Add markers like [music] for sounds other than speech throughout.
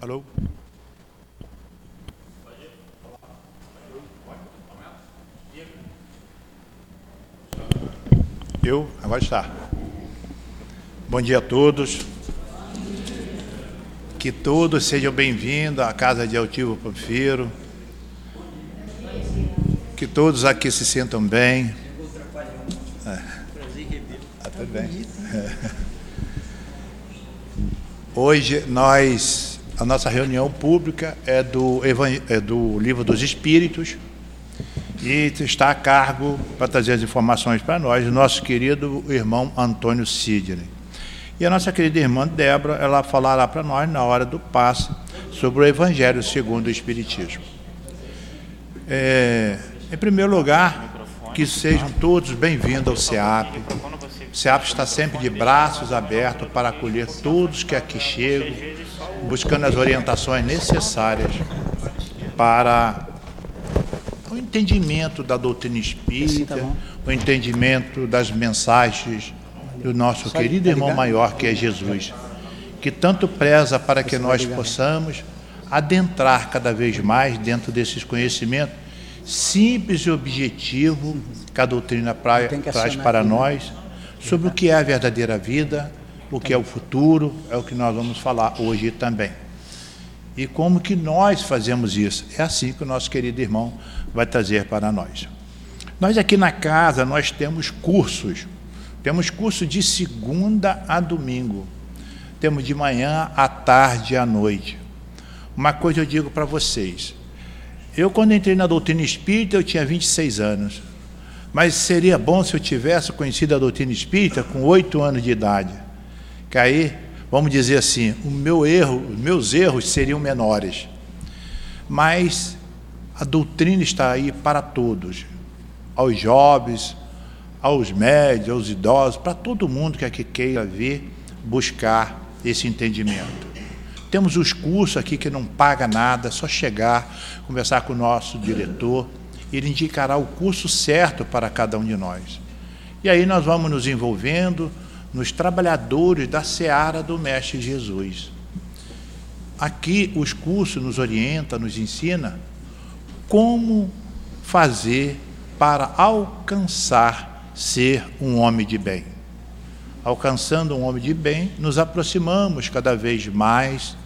Alô? Eu? Agora está. Bom dia a todos. Que todos sejam bem-vindos à Casa de Altivo Porfiro. Que todos aqui se sintam bem. É. Ah, tudo bem. [laughs] Hoje nós, a nossa reunião pública é do, é do Livro dos Espíritos e está a cargo para trazer as informações para nós o nosso querido irmão Antônio Sidney. E a nossa querida irmã Débora, ela falará para nós na hora do passe sobre o Evangelho segundo o Espiritismo. É, em primeiro lugar, que sejam todos bem-vindos ao SEAP. O SEAP está sempre de braços abertos para acolher todos que aqui chegam, buscando as orientações necessárias para o entendimento da doutrina espírita, o entendimento das mensagens do nosso querido irmão maior, que é Jesus, que tanto preza para que nós possamos adentrar cada vez mais dentro desses conhecimentos simples e objetivo que a doutrina pra, traz para nós sobre o que é a verdadeira vida, o que é o futuro, é o que nós vamos falar hoje também. E como que nós fazemos isso? É assim que o nosso querido irmão vai trazer para nós. Nós aqui na casa, nós temos cursos temos curso de segunda a domingo. Temos de manhã, à tarde e à noite. Uma coisa eu digo para vocês. Eu, quando entrei na doutrina espírita, eu tinha 26 anos. Mas seria bom se eu tivesse conhecido a doutrina espírita com oito anos de idade. Que aí, vamos dizer assim, o meu erro, os meus erros seriam menores. Mas a doutrina está aí para todos, aos jovens, aos médios, aos idosos, para todo mundo que aqui queira vir buscar esse entendimento. Temos os cursos aqui que não paga nada, é só chegar, conversar com o nosso diretor, ele indicará o curso certo para cada um de nós. E aí nós vamos nos envolvendo nos trabalhadores da seara do Mestre Jesus. Aqui os cursos nos orienta, nos ensina como fazer para alcançar ser um homem de bem. Alcançando um homem de bem, nos aproximamos cada vez mais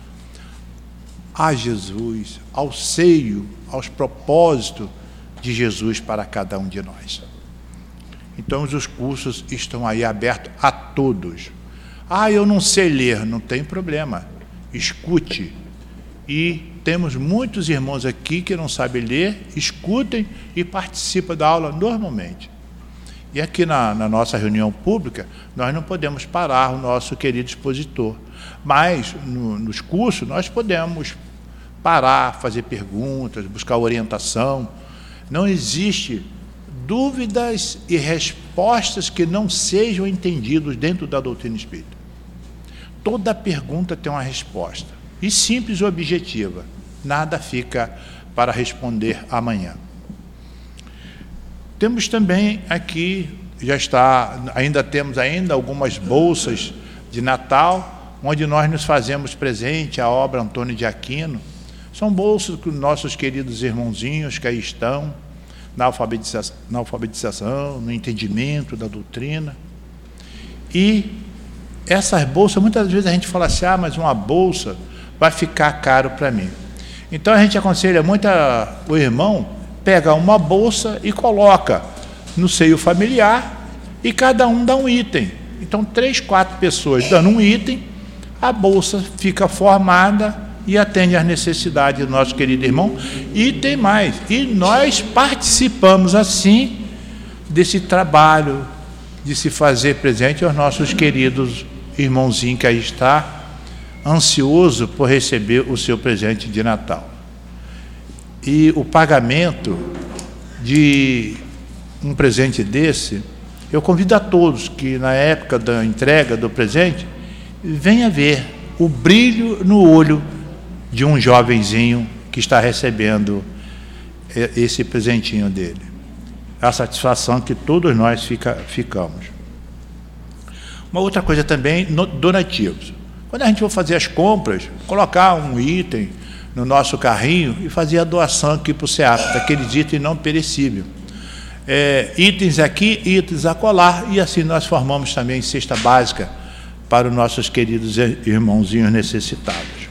a Jesus, ao seio, aos propósitos de Jesus para cada um de nós. Então, os cursos estão aí abertos a todos. Ah, eu não sei ler, não tem problema. Escute. E temos muitos irmãos aqui que não sabem ler, escutem e participam da aula normalmente. E aqui na, na, nossa reunião pública, nós não podemos parar o nosso querido expositor. Mas no, nos cursos nós podemos parar, fazer perguntas, buscar orientação. Não existe dúvidas e respostas que não sejam entendidos dentro da doutrina espírita. Toda pergunta tem uma resposta. E simples e objetiva. Nada fica para responder amanhã. Temos também aqui, já está, ainda temos ainda algumas bolsas de Natal, onde nós nos fazemos presente a obra Antônio de Aquino. São bolsas que nossos queridos irmãozinhos que aí estão, na alfabetização, na alfabetização, no entendimento da doutrina. E essas bolsas, muitas vezes a gente fala assim, ah, mas uma bolsa vai ficar caro para mim. Então a gente aconselha muito a, o irmão pega uma bolsa e coloca no seio familiar e cada um dá um item. Então, três, quatro pessoas dando um item, a bolsa fica formada e atende às necessidades do nosso querido irmão. E tem mais, e nós participamos assim desse trabalho de se fazer presente aos nossos queridos irmãozinhos que aí está, ansioso por receber o seu presente de Natal e o pagamento de um presente desse, eu convido a todos que na época da entrega do presente venha ver o brilho no olho de um jovenzinho que está recebendo esse presentinho dele. A satisfação que todos nós fica, ficamos. Uma outra coisa também, donativos. Quando a gente for fazer as compras, colocar um item no nosso carrinho e fazer a doação aqui para o SEAP, daqueles itens não perecíveis. É, itens aqui, itens acolá, e assim nós formamos também cesta básica para os nossos queridos irmãozinhos necessitados.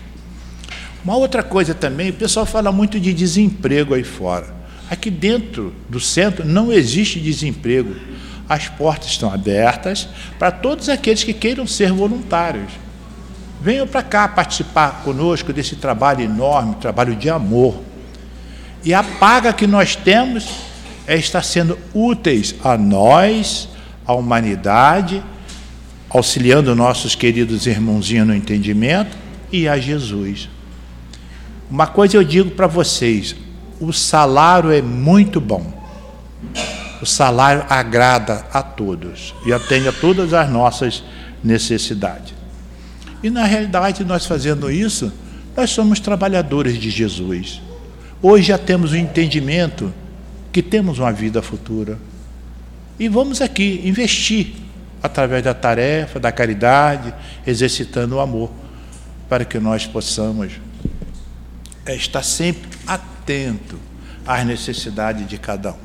Uma outra coisa também, o pessoal fala muito de desemprego aí fora. Aqui dentro do centro não existe desemprego. As portas estão abertas para todos aqueles que queiram ser voluntários. Venham para cá participar conosco desse trabalho enorme, trabalho de amor. E a paga que nós temos é estar sendo úteis a nós, à humanidade, auxiliando nossos queridos irmãozinhos no entendimento e a Jesus. Uma coisa eu digo para vocês: o salário é muito bom. O salário agrada a todos e atende a todas as nossas necessidades. E na realidade, nós fazendo isso, nós somos trabalhadores de Jesus. Hoje já temos o entendimento que temos uma vida futura. E vamos aqui investir através da tarefa, da caridade, exercitando o amor, para que nós possamos é estar sempre atento às necessidades de cada um.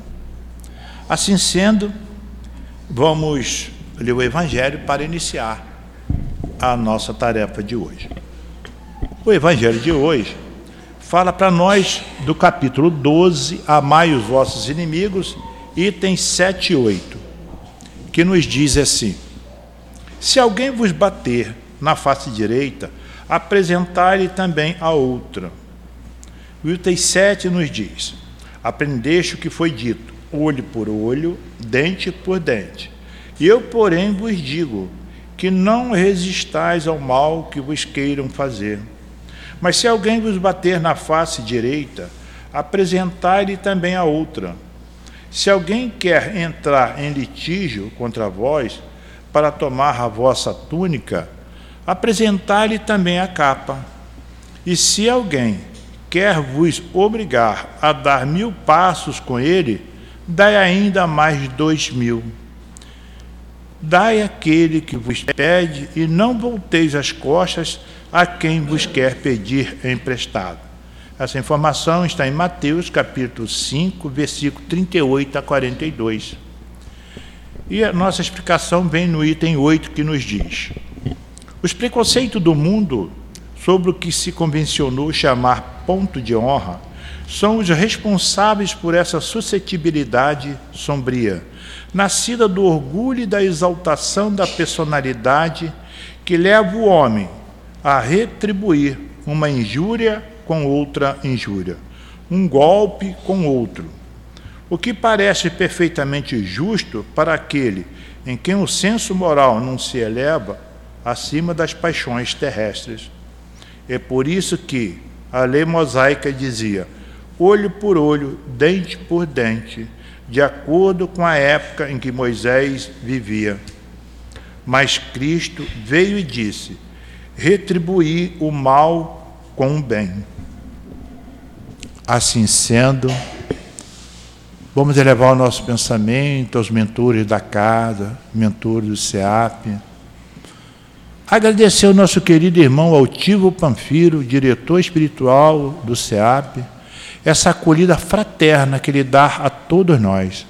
Assim sendo, vamos ler o Evangelho para iniciar a nossa tarefa de hoje. O Evangelho de hoje fala para nós do capítulo 12, Amai os vossos inimigos, itens 7 e 8, que nos diz assim: Se alguém vos bater na face direita, apresentai-lhe também a outra. O item 7 nos diz: Aprendeste o que foi dito, olho por olho, dente por dente. Eu, porém, vos digo que não resistais ao mal que vos queiram fazer. Mas se alguém vos bater na face direita, apresentai-lhe também a outra. Se alguém quer entrar em litígio contra vós, para tomar a vossa túnica, apresentai-lhe também a capa. E se alguém quer vos obrigar a dar mil passos com ele, dai ainda mais dois mil. Dai aquele que vos pede, e não volteis as costas a quem vos quer pedir emprestado. Essa informação está em Mateus capítulo 5, versículo 38 a 42. E a nossa explicação vem no item 8 que nos diz: Os preconceitos do mundo sobre o que se convencionou chamar ponto de honra, são os responsáveis por essa suscetibilidade sombria, nascida do orgulho e da exaltação da personalidade que leva o homem a retribuir uma injúria com outra injúria, um golpe com outro. O que parece perfeitamente justo para aquele em quem o senso moral não se eleva acima das paixões terrestres. É por isso que a lei mosaica dizia: olho por olho, dente por dente, de acordo com a época em que Moisés vivia. Mas Cristo veio e disse: retribuir o mal com o bem. Assim sendo, vamos elevar o nosso pensamento aos mentores da casa, mentores do SEAP Agradecer ao nosso querido irmão Altivo Panfiro, diretor espiritual do SEAP, essa acolhida fraterna que ele dá a todos nós.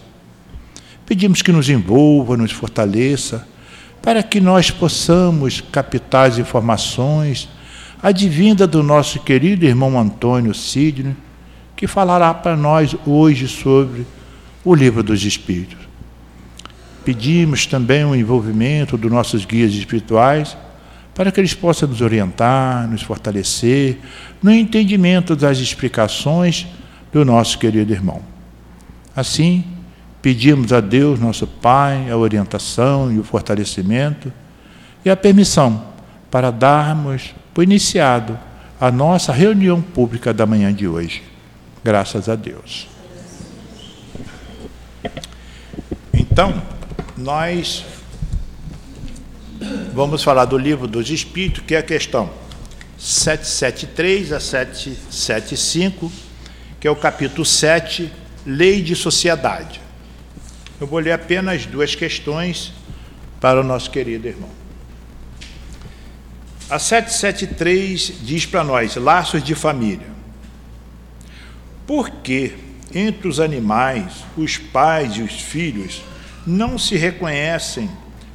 Pedimos que nos envolva, nos fortaleça, para que nós possamos captar as informações advinda do nosso querido irmão Antônio Sidney, que falará para nós hoje sobre o livro dos Espíritos. Pedimos também o envolvimento dos nossos guias espirituais para que eles possam nos orientar, nos fortalecer no entendimento das explicações do nosso querido irmão. Assim, pedimos a Deus, nosso Pai, a orientação e o fortalecimento e a permissão para darmos por iniciado a nossa reunião pública da manhã de hoje. Graças a Deus. Então, nós vamos falar do livro dos Espíritos, que é a questão 773 a 775, que é o capítulo 7, Lei de Sociedade. Eu vou ler apenas duas questões para o nosso querido irmão. A 773 diz para nós: laços de família. Por que entre os animais, os pais e os filhos não se reconhecem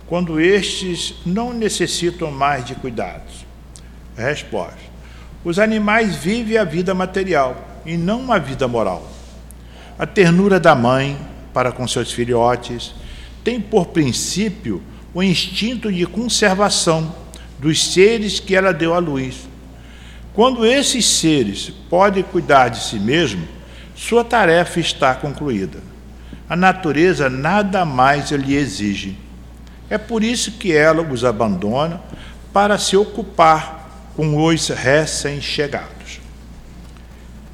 quando estes não necessitam mais de cuidados? Resposta: Os animais vivem a vida material e não a vida moral. A ternura da mãe para com seus filhotes tem por princípio o instinto de conservação dos seres que ela deu à luz. Quando esses seres podem cuidar de si mesmo, sua tarefa está concluída. A natureza nada mais lhe exige. É por isso que ela os abandona para se ocupar com os recém-chegados.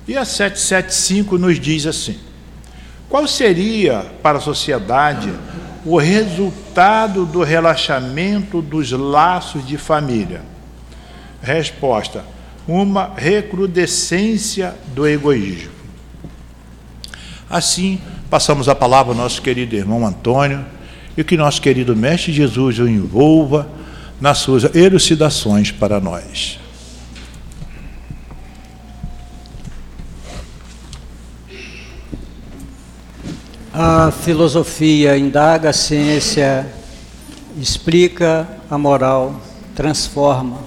E a 775 nos diz assim: qual seria para a sociedade o resultado do relaxamento dos laços de família? Resposta: uma recrudescência do egoísmo. Assim, passamos a palavra ao nosso querido irmão Antônio e que nosso querido Mestre Jesus o envolva nas suas elucidações para nós. A filosofia indaga, a ciência explica, a moral transforma.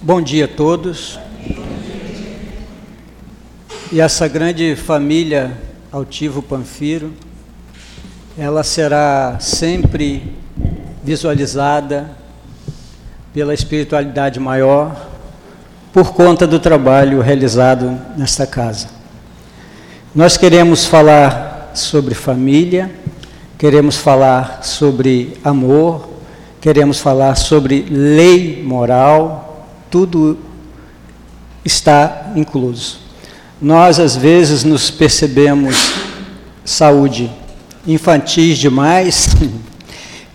Bom dia a todos. E essa grande família Altivo Panfiro, ela será sempre visualizada pela espiritualidade maior por conta do trabalho realizado nesta casa. Nós queremos falar sobre família, queremos falar sobre amor, queremos falar sobre lei moral, tudo está incluso. Nós, às vezes, nos percebemos saúde infantis demais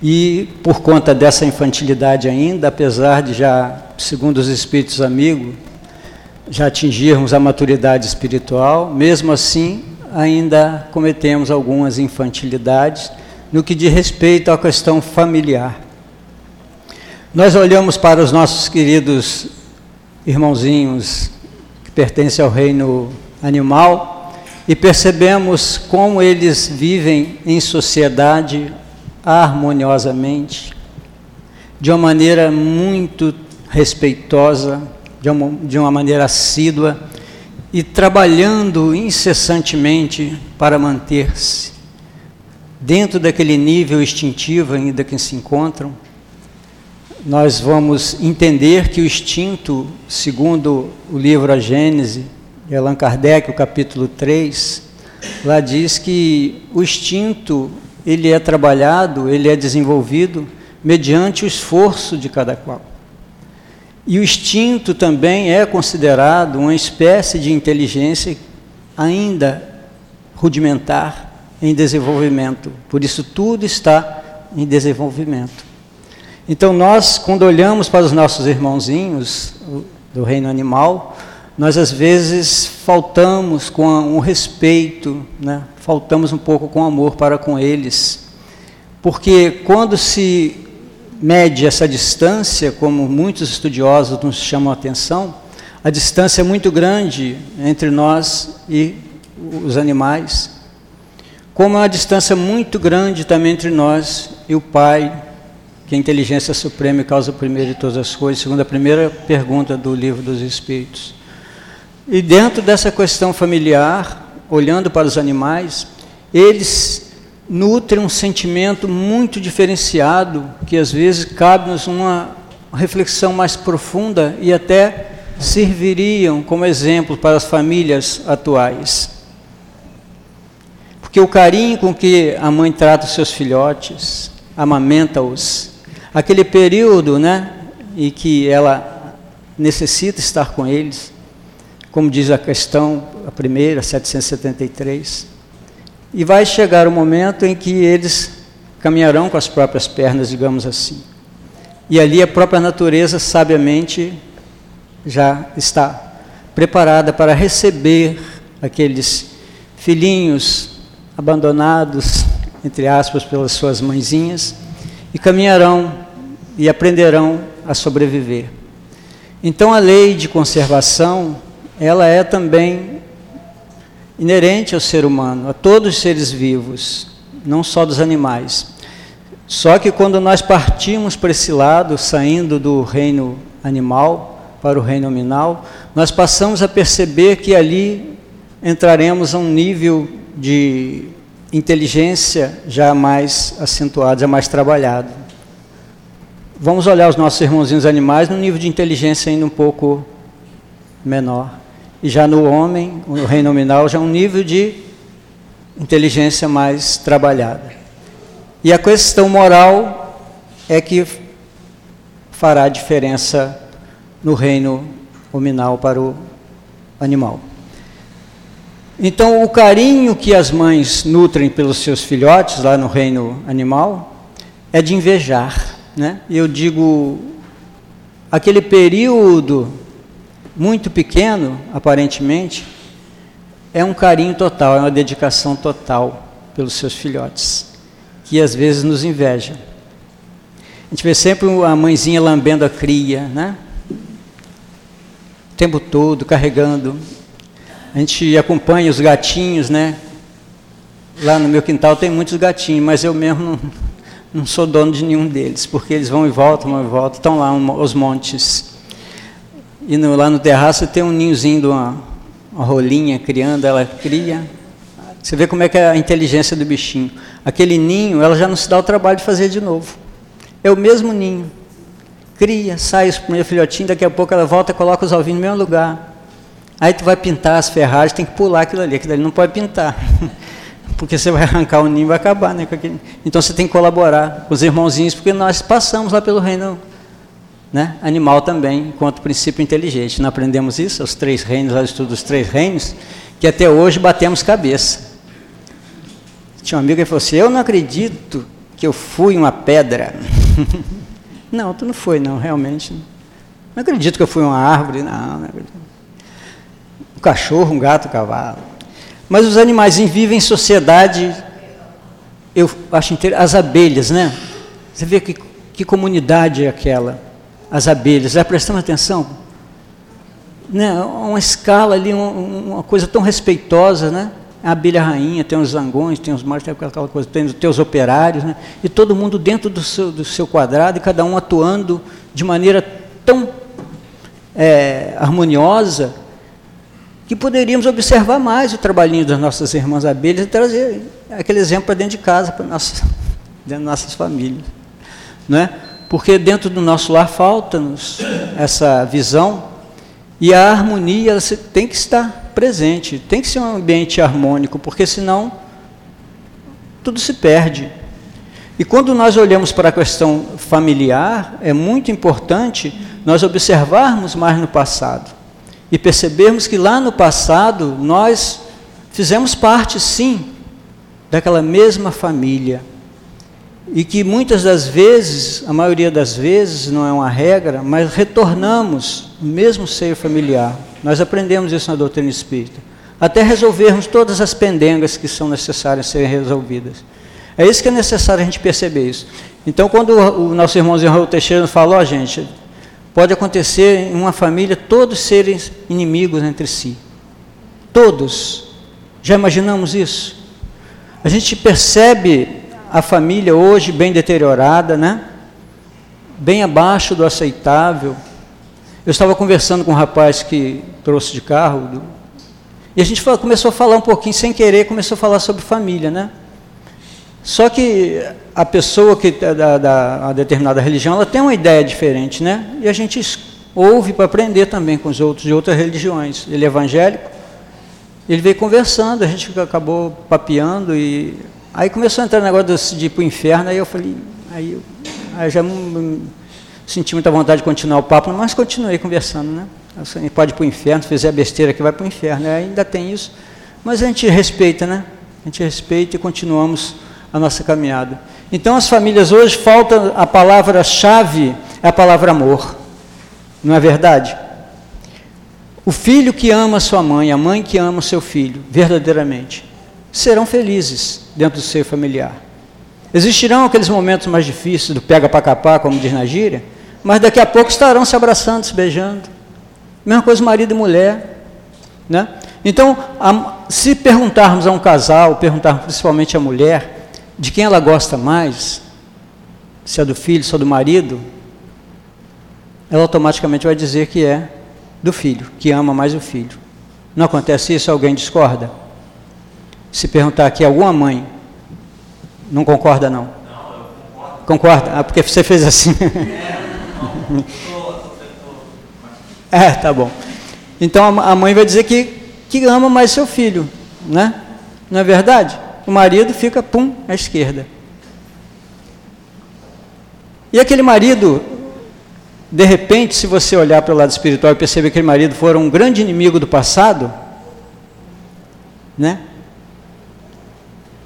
e, por conta dessa infantilidade ainda, apesar de já, segundo os espíritos amigos, já atingirmos a maturidade espiritual, mesmo assim ainda cometemos algumas infantilidades no que diz respeito à questão familiar. Nós olhamos para os nossos queridos irmãozinhos que pertencem ao reino animal e percebemos como eles vivem em sociedade harmoniosamente, de uma maneira muito respeitosa, de uma, de uma maneira assídua e trabalhando incessantemente para manter-se dentro daquele nível instintivo ainda que se encontram, nós vamos entender que o instinto, segundo o livro A Gênese, de Allan Kardec, o capítulo 3, lá diz que o instinto, ele é trabalhado, ele é desenvolvido mediante o esforço de cada qual. E o instinto também é considerado uma espécie de inteligência ainda rudimentar em desenvolvimento. Por isso, tudo está em desenvolvimento. Então, nós, quando olhamos para os nossos irmãozinhos do reino animal, nós às vezes faltamos com um respeito, né? faltamos um pouco com amor para com eles. Porque quando se mede essa distância, como muitos estudiosos nos chamam a atenção, a distância é muito grande entre nós e os animais, como é uma distância muito grande também entre nós e o Pai, que é a inteligência suprema e causa primeiro de todas as coisas, segundo a primeira pergunta do livro dos Espíritos. E dentro dessa questão familiar, olhando para os animais, eles nutre um sentimento muito diferenciado, que às vezes cabe-nos uma reflexão mais profunda e até serviriam como exemplo para as famílias atuais. Porque o carinho com que a mãe trata os seus filhotes, amamenta-os, aquele período né, em que ela necessita estar com eles, como diz a questão, a primeira, 773, e vai chegar o momento em que eles caminharão com as próprias pernas, digamos assim. E ali a própria natureza, sabiamente, já está preparada para receber aqueles filhinhos abandonados, entre aspas, pelas suas mãezinhas, e caminharão e aprenderão a sobreviver. Então a lei de conservação, ela é também inerente ao ser humano, a todos os seres vivos, não só dos animais. Só que quando nós partimos para esse lado, saindo do reino animal para o reino nominal, nós passamos a perceber que ali entraremos a um nível de inteligência já mais acentuado, já mais trabalhado. Vamos olhar os nossos irmãozinhos animais no nível de inteligência ainda um pouco menor. E já no homem, no reino nominal, já um nível de inteligência mais trabalhada. E a questão moral é que fará diferença no reino nominal para o animal. Então, o carinho que as mães nutrem pelos seus filhotes lá no reino animal é de invejar. Né? Eu digo, aquele período muito pequeno, aparentemente, é um carinho total, é uma dedicação total pelos seus filhotes, que às vezes nos inveja. A gente vê sempre a mãezinha lambendo a cria, né? O tempo todo, carregando. A gente acompanha os gatinhos, né? Lá no meu quintal tem muitos gatinhos, mas eu mesmo não, não sou dono de nenhum deles, porque eles vão e voltam, vão e voltam, estão lá os montes. E no, lá no terraço tem um ninhozinho de uma, uma rolinha criando, ela cria. Você vê como é que é a inteligência do bichinho. Aquele ninho, ela já não se dá o trabalho de fazer de novo. É o mesmo ninho. Cria, sai os primeiros filhotinhos, daqui a pouco ela volta e coloca os ovinhos no mesmo lugar. Aí tu vai pintar as ferragens, tem que pular aquilo ali, aquilo ali não pode pintar. [laughs] porque você vai arrancar o ninho e vai acabar, né? Então você tem que colaborar com os irmãozinhos, porque nós passamos lá pelo reino né, animal também, enquanto princípio inteligente. Não aprendemos isso, os três reinos, lá estudo dos três reinos, que até hoje batemos cabeça. Tinha um amigo que falou assim: Eu não acredito que eu fui uma pedra. [laughs] não, tu não foi, não, realmente. Não acredito que eu fui uma árvore, não, não acredito. Um cachorro, um gato, um cavalo. Mas os animais vivem em sociedade, eu acho interessante, as abelhas, né? Você vê que, que comunidade é aquela? As abelhas, já prestando atenção? Né? Uma escala ali, uma, uma coisa tão respeitosa, né? A abelha rainha, tem os zangões, tem os machos, tem aquela coisa, tem os teus operários, né? E todo mundo dentro do seu, do seu quadrado e cada um atuando de maneira tão é, harmoniosa que poderíamos observar mais o trabalhinho das nossas irmãs abelhas e trazer aquele exemplo para dentro de casa, para nossa, [laughs] dentro das nossas famílias. Não é? Porque dentro do nosso lar falta-nos essa visão e a harmonia tem que estar presente, tem que ser um ambiente harmônico, porque senão tudo se perde. E quando nós olhamos para a questão familiar, é muito importante nós observarmos mais no passado e percebermos que lá no passado nós fizemos parte, sim, daquela mesma família. E que muitas das vezes, a maioria das vezes, não é uma regra, mas retornamos no mesmo seio familiar. Nós aprendemos isso na doutrina espírita. Até resolvermos todas as pendengas que são necessárias serem resolvidas. É isso que é necessário a gente perceber isso. Então, quando o nosso irmãozinho Raul Teixeira falou, ó, gente, Pode acontecer em uma família todos serem inimigos entre si. Todos. Já imaginamos isso? A gente percebe a família hoje bem deteriorada, né? Bem abaixo do aceitável. Eu estava conversando com um rapaz que trouxe de carro, e a gente começou a falar um pouquinho, sem querer, começou a falar sobre família, né? Só que a pessoa que é da, da determinada religião, ela tem uma ideia diferente, né? E a gente ouve para aprender também com os outros de outras religiões. Ele é evangélico, ele veio conversando, a gente acabou papeando e aí começou a entrar no negócio de ir para o inferno, aí eu falei, aí eu, aí eu já senti muita vontade de continuar o papo, mas continuei conversando, né? Você pode ir para o inferno, se fizer besteira que vai para o inferno, ainda tem isso, mas a gente respeita, né? A gente respeita e continuamos a nossa caminhada. Então, as famílias hoje falta a palavra-chave, é a palavra amor. Não é verdade? O filho que ama sua mãe, a mãe que ama o seu filho, verdadeiramente, serão felizes dentro do seu familiar. Existirão aqueles momentos mais difíceis do pega para capar, como diz na gíria, mas daqui a pouco estarão se abraçando, se beijando. Mesma coisa marido e mulher. Né? Então, se perguntarmos a um casal, perguntarmos principalmente à mulher, de quem ela gosta mais, se é do filho, se é do marido, ela automaticamente vai dizer que é do filho, que ama mais o filho. Não acontece isso? Alguém discorda? Se perguntar aqui alguma mãe, não concorda não? Não, eu concordo. Concorda? Ah, porque você fez assim. [laughs] É, tá bom. Então a mãe vai dizer que, que ama mais seu filho, né? Não é verdade? O marido fica, pum, à esquerda. E aquele marido, de repente, se você olhar para o lado espiritual e perceber que aquele marido for um grande inimigo do passado, né?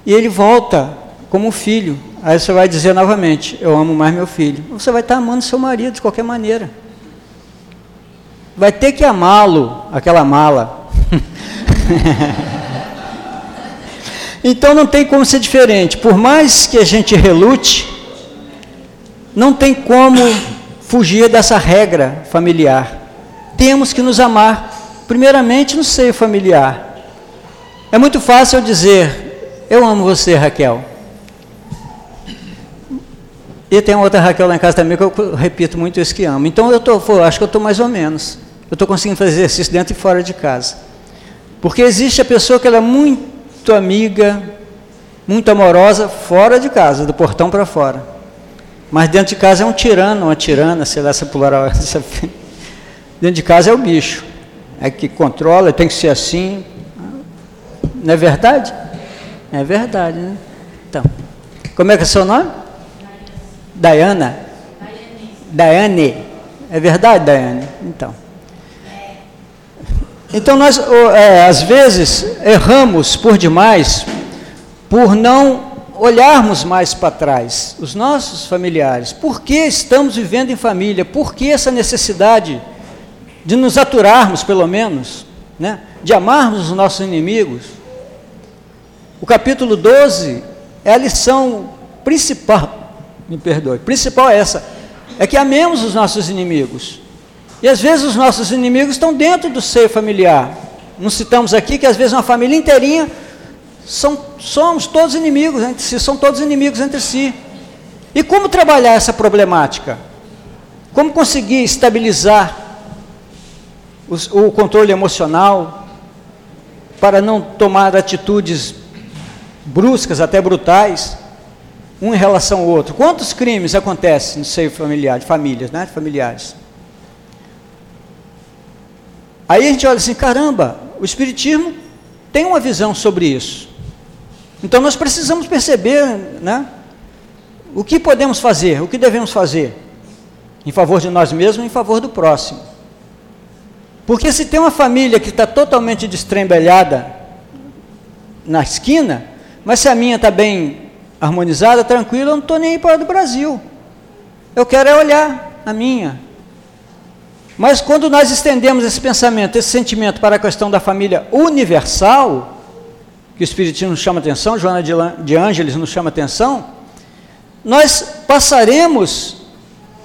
E ele volta como filho. Aí você vai dizer novamente: Eu amo mais meu filho. Você vai estar amando seu marido de qualquer maneira. Vai ter que amá-lo, aquela mala. [laughs] então não tem como ser diferente. Por mais que a gente relute, não tem como fugir dessa regra familiar. Temos que nos amar, primeiramente no seio familiar. É muito fácil eu dizer: Eu amo você, Raquel. E tem outra Raquel lá em casa também que eu repito muito isso que amo. Então eu tô, acho que eu estou mais ou menos. Eu estou conseguindo fazer exercício dentro e fora de casa. Porque existe a pessoa que ela é muito amiga, muito amorosa, fora de casa, do portão para fora. Mas dentro de casa é um tirano, uma tirana, sei lá, essa plural. [laughs] Essa... Dentro de casa é o bicho. É que controla, tem que ser assim. Não é verdade? É verdade, né? Então, como é que é seu nome? Diana? Daiane. É verdade, Daiane? Então. Então nós, é, às vezes, erramos por demais por não olharmos mais para trás, os nossos familiares. Por que estamos vivendo em família? Por que essa necessidade de nos aturarmos, pelo menos, né? de amarmos os nossos inimigos? O capítulo 12 é a lição principal me perdoe. Principal é essa, é que amemos os nossos inimigos. E às vezes os nossos inimigos estão dentro do seio familiar. Não citamos aqui que às vezes uma família inteirinha são, somos todos inimigos entre si, são todos inimigos entre si. E como trabalhar essa problemática? Como conseguir estabilizar os, o controle emocional para não tomar atitudes bruscas, até brutais? um em relação ao outro. Quantos crimes acontecem no seio familiar, de famílias, né? De familiares. Aí a gente olha assim, caramba, o Espiritismo tem uma visão sobre isso. Então nós precisamos perceber, né? O que podemos fazer, o que devemos fazer em favor de nós mesmos, em favor do próximo. Porque se tem uma família que está totalmente destrembelhada na esquina, mas se a minha está bem harmonizada, tranquila, eu não estou nem aí para o Brasil. Eu quero é olhar a minha. Mas quando nós estendemos esse pensamento, esse sentimento para a questão da família universal, que o Espiritismo nos chama atenção, Joana de Ângeles nos chama atenção, nós passaremos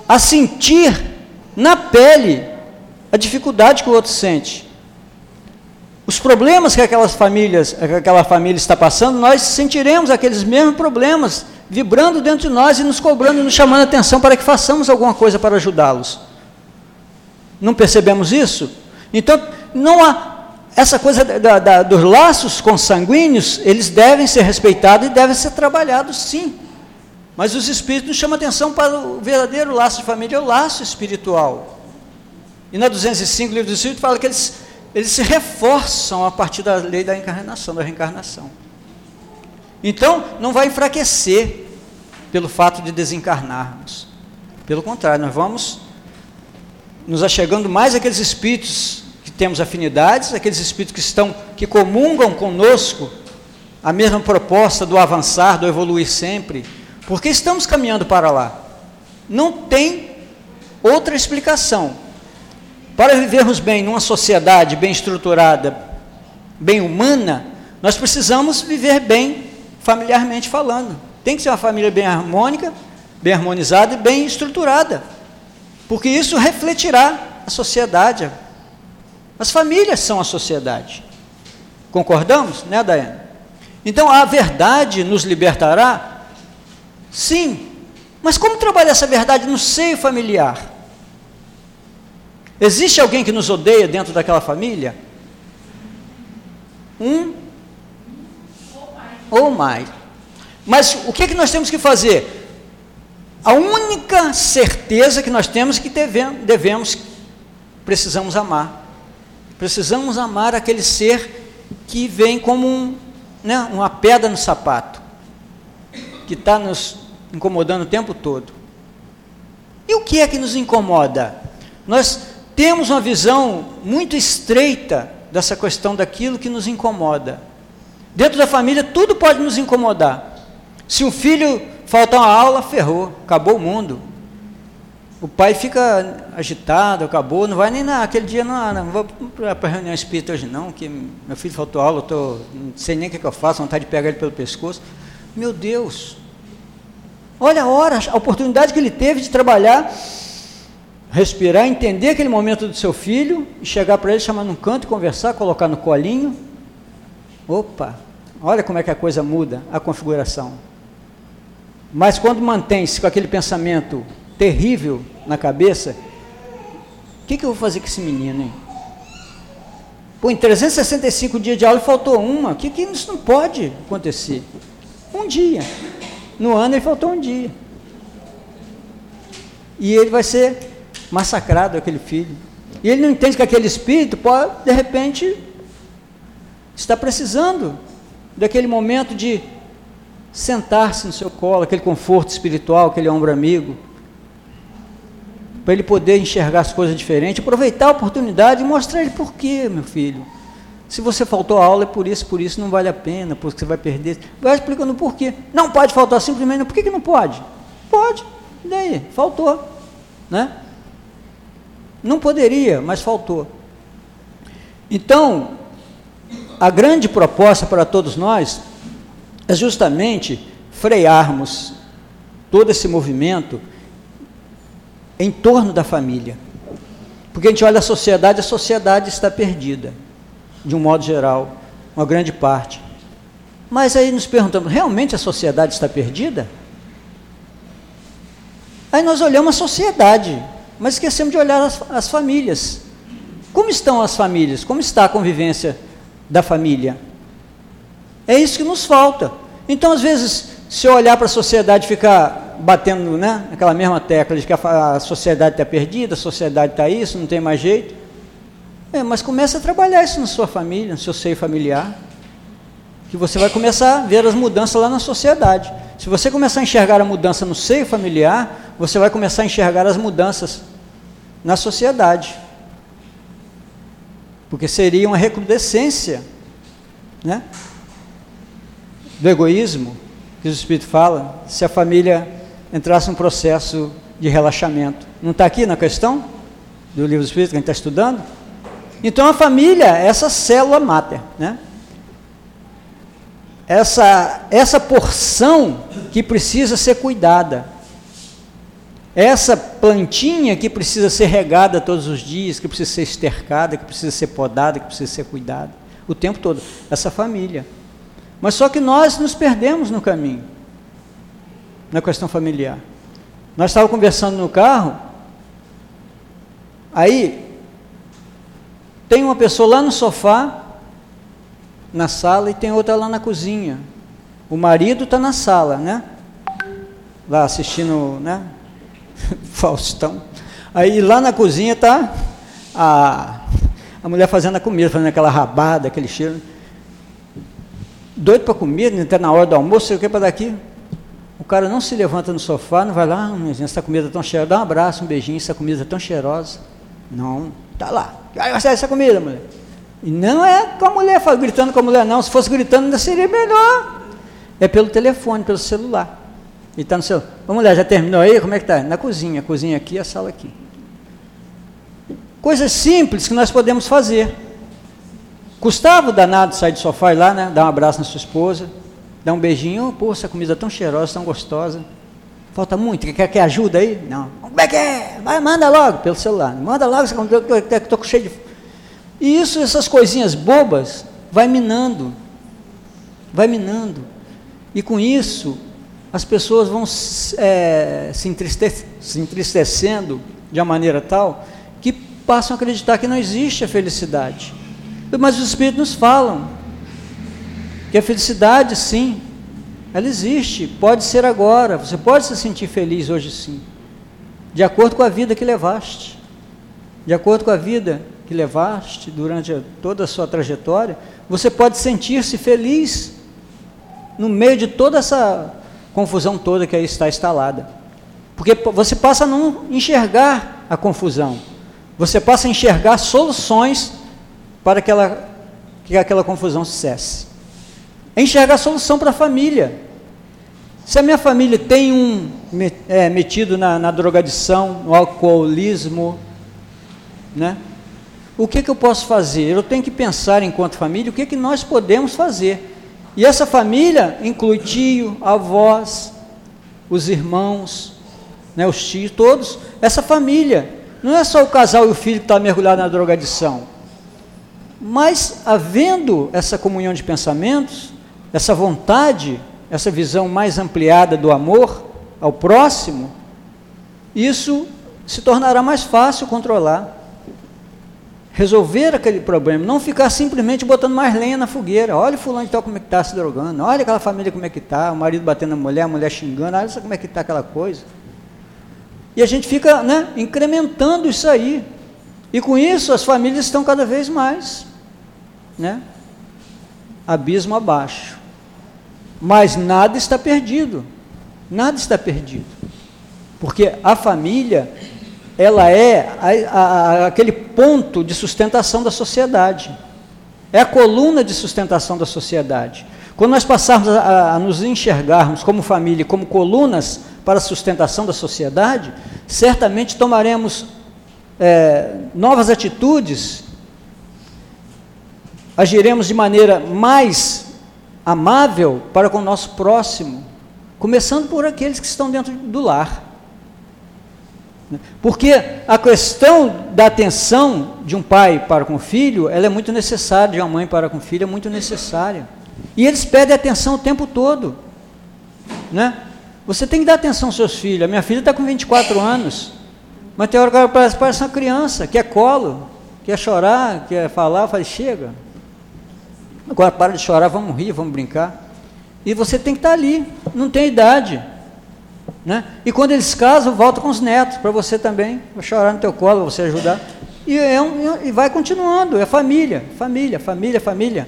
a sentir na pele a dificuldade que o outro sente os problemas que aquelas famílias, que aquela família está passando, nós sentiremos aqueles mesmos problemas vibrando dentro de nós e nos cobrando, nos chamando a atenção para que façamos alguma coisa para ajudá-los. Não percebemos isso? Então, não há essa coisa da, da, dos laços consanguíneos, eles devem ser respeitados e devem ser trabalhados, sim. Mas os espíritos nos chamam atenção para o verdadeiro laço de família, é o laço espiritual. E na 205, livro do Espírito, fala que eles eles se reforçam a partir da lei da encarnação, da reencarnação. Então, não vai enfraquecer pelo fato de desencarnarmos. Pelo contrário, nós vamos nos achegando mais aqueles espíritos que temos afinidades, aqueles espíritos que estão que comungam conosco a mesma proposta do avançar, do evoluir sempre, porque estamos caminhando para lá. Não tem outra explicação. Para vivermos bem numa sociedade bem estruturada, bem humana, nós precisamos viver bem familiarmente falando. Tem que ser uma família bem harmônica, bem harmonizada e bem estruturada. Porque isso refletirá a sociedade, As famílias são a sociedade. Concordamos, né, Daiane? Então a verdade nos libertará? Sim. Mas como trabalhar essa verdade no seio familiar? Existe alguém que nos odeia dentro daquela família? Um ou mais. Mas o que, é que nós temos que fazer? A única certeza que nós temos é que devemos, devemos, precisamos amar. Precisamos amar aquele ser que vem como um, né, uma pedra no sapato, que está nos incomodando o tempo todo. E o que é que nos incomoda? Nós temos uma visão muito estreita dessa questão daquilo que nos incomoda. Dentro da família, tudo pode nos incomodar. Se um filho faltar uma aula, ferrou, acabou o mundo. O pai fica agitado, acabou, não vai nem naquele dia, não, não vou para a reunião espírita hoje não, que meu filho faltou aula, eu tô, não sei nem o que, que eu faço, vontade de pegar ele pelo pescoço. Meu Deus, olha a hora, a oportunidade que ele teve de trabalhar, respirar, entender aquele momento do seu filho, e chegar para ele, chamar num canto, conversar, colocar no colinho. Opa, olha como é que a coisa muda, a configuração. Mas quando mantém-se com aquele pensamento terrível na cabeça, o que, que eu vou fazer com esse menino, hein? Pô, em 365 dias de aula faltou uma. O que, que isso não pode acontecer? Um dia. No ano ele faltou um dia. E ele vai ser massacrado, aquele filho. E ele não entende que aquele espírito pode, de repente, estar precisando daquele momento de sentar-se no seu colo, aquele conforto espiritual, aquele ombro amigo, para ele poder enxergar as coisas diferentes, aproveitar a oportunidade e mostrar ele por quê, meu filho. Se você faltou a aula é por isso, por isso não vale a pena, porque você vai perder. Vai explicando por quê. Não pode faltar simplesmente, por que, que não pode? Pode, e daí? Faltou. Né? Não poderia, mas faltou. Então, a grande proposta para todos nós é justamente frearmos todo esse movimento em torno da família. Porque a gente olha a sociedade, a sociedade está perdida, de um modo geral, uma grande parte. Mas aí nos perguntamos: realmente a sociedade está perdida? Aí nós olhamos a sociedade, mas esquecemos de olhar as, as famílias. Como estão as famílias? Como está a convivência da família? É isso que nos falta. Então, às vezes, se eu olhar para a sociedade e ficar batendo né, aquela mesma tecla de que a, a sociedade está perdida, a sociedade está isso, não tem mais jeito. É, mas comece a trabalhar isso na sua família, no seu seio familiar, que você vai começar a ver as mudanças lá na sociedade. Se você começar a enxergar a mudança no seio familiar, você vai começar a enxergar as mudanças na sociedade. Porque seria uma recrudescência né, do egoísmo, que o Espírito fala, se a família entrasse um processo de relaxamento. Não está aqui na questão do livro do Espírito que a gente está estudando? Então a família é essa célula máter, né? Essa, essa porção que precisa ser cuidada. Essa plantinha que precisa ser regada todos os dias, que precisa ser estercada, que precisa ser podada, que precisa ser cuidada. O tempo todo. Essa família. Mas só que nós nos perdemos no caminho na questão familiar. Nós estávamos conversando no carro, aí tem uma pessoa lá no sofá, na sala, e tem outra lá na cozinha. O marido está na sala, né? Lá assistindo, né? [laughs] Faustão. Aí lá na cozinha está a, a mulher fazendo a comida, fazendo aquela rabada, aquele cheiro. Doido para comida, está na hora do almoço, sei o que para daqui. O cara não se levanta no sofá, não vai lá, ah, essa comida é tão cheirosa, dá um abraço, um beijinho, essa comida é tão cheirosa. Não, tá lá. Vai gostar dessa comida, mulher. E não é com a mulher, gritando com a mulher, não. Se fosse gritando, ainda seria melhor. É pelo telefone, pelo celular. E está no celular. Ô mulher, já terminou aí? Como é que está? Na cozinha. A cozinha aqui, a sala aqui. Coisas simples que nós podemos fazer. Custava danado sair do sofá e lá, né? Dar um abraço na sua esposa dá um beijinho, pô, essa comida é tão cheirosa, tão gostosa. Falta muito, quer que ajuda aí? Não. Como é que é? Vai, manda logo pelo celular. Manda logo, estou cheio de. E isso, essas coisinhas bobas, vai minando, vai minando. E com isso, as pessoas vão é, se, entriste se entristecendo de uma maneira tal que passam a acreditar que não existe a felicidade. Mas os Espíritos nos falam que a felicidade, sim, ela existe, pode ser agora, você pode se sentir feliz hoje sim, de acordo com a vida que levaste, de acordo com a vida que levaste durante toda a sua trajetória, você pode sentir-se feliz no meio de toda essa confusão toda que aí está instalada. Porque você passa a não enxergar a confusão, você passa a enxergar soluções para aquela, que aquela confusão cesse. Enxergar solução para a família. Se a minha família tem um é, metido na, na drogadição, no alcoolismo, né? O que, que eu posso fazer? Eu tenho que pensar enquanto família o que, que nós podemos fazer. E essa família inclui tio, avós, os irmãos, né, os tios, todos. Essa família. Não é só o casal e o filho que está mergulhado na drogadição. Mas, havendo essa comunhão de pensamentos, essa vontade, essa visão mais ampliada do amor ao próximo, isso se tornará mais fácil controlar resolver aquele problema, não ficar simplesmente botando mais lenha na fogueira. Olha fulano de tal como é que está se drogando, olha aquela família como é que está, o marido batendo na mulher, a mulher xingando, olha como é que está aquela coisa. E a gente fica né, incrementando isso aí. E com isso as famílias estão cada vez mais né, abismo abaixo. Mas nada está perdido. Nada está perdido. Porque a família ela é a, a, aquele ponto de sustentação da sociedade. É a coluna de sustentação da sociedade. Quando nós passarmos a, a nos enxergarmos como família, como colunas para a sustentação da sociedade, certamente tomaremos é, novas atitudes, agiremos de maneira mais amável para com o nosso próximo, começando por aqueles que estão dentro do lar. Porque a questão da atenção de um pai para com o filho, ela é muito necessária, de uma mãe para com o filho é muito necessária. E eles pedem atenção o tempo todo. Né? Você tem que dar atenção aos seus filhos. A minha filha está com 24 anos, mas tem hora que ela parece, parece uma criança, quer colo, quer chorar, quer falar, faz chega. Agora para de chorar, vamos rir, vamos brincar. E você tem que estar ali, não tem idade. Né? E quando eles casam, volta com os netos, para você também, vou chorar no teu colo, você ajudar. E, é um, e vai continuando, é família, família, família, família.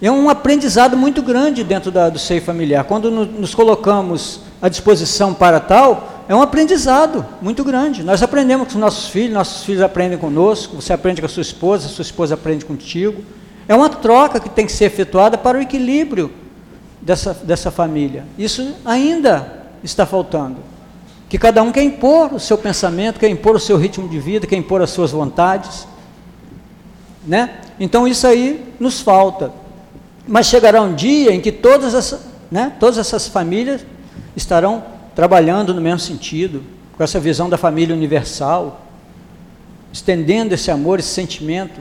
É um aprendizado muito grande dentro da, do seio familiar. Quando no, nos colocamos à disposição para tal, é um aprendizado muito grande. Nós aprendemos com os nossos filhos, nossos filhos aprendem conosco, você aprende com a sua esposa, a sua esposa aprende contigo. É uma troca que tem que ser efetuada para o equilíbrio dessa, dessa família. Isso ainda está faltando? Que cada um quer impor o seu pensamento, quer impor o seu ritmo de vida, quer impor as suas vontades. Né? Então isso aí nos falta. Mas chegará um dia em que todas, essa, né, todas essas famílias estarão trabalhando no mesmo sentido, com essa visão da família universal, estendendo esse amor, esse sentimento,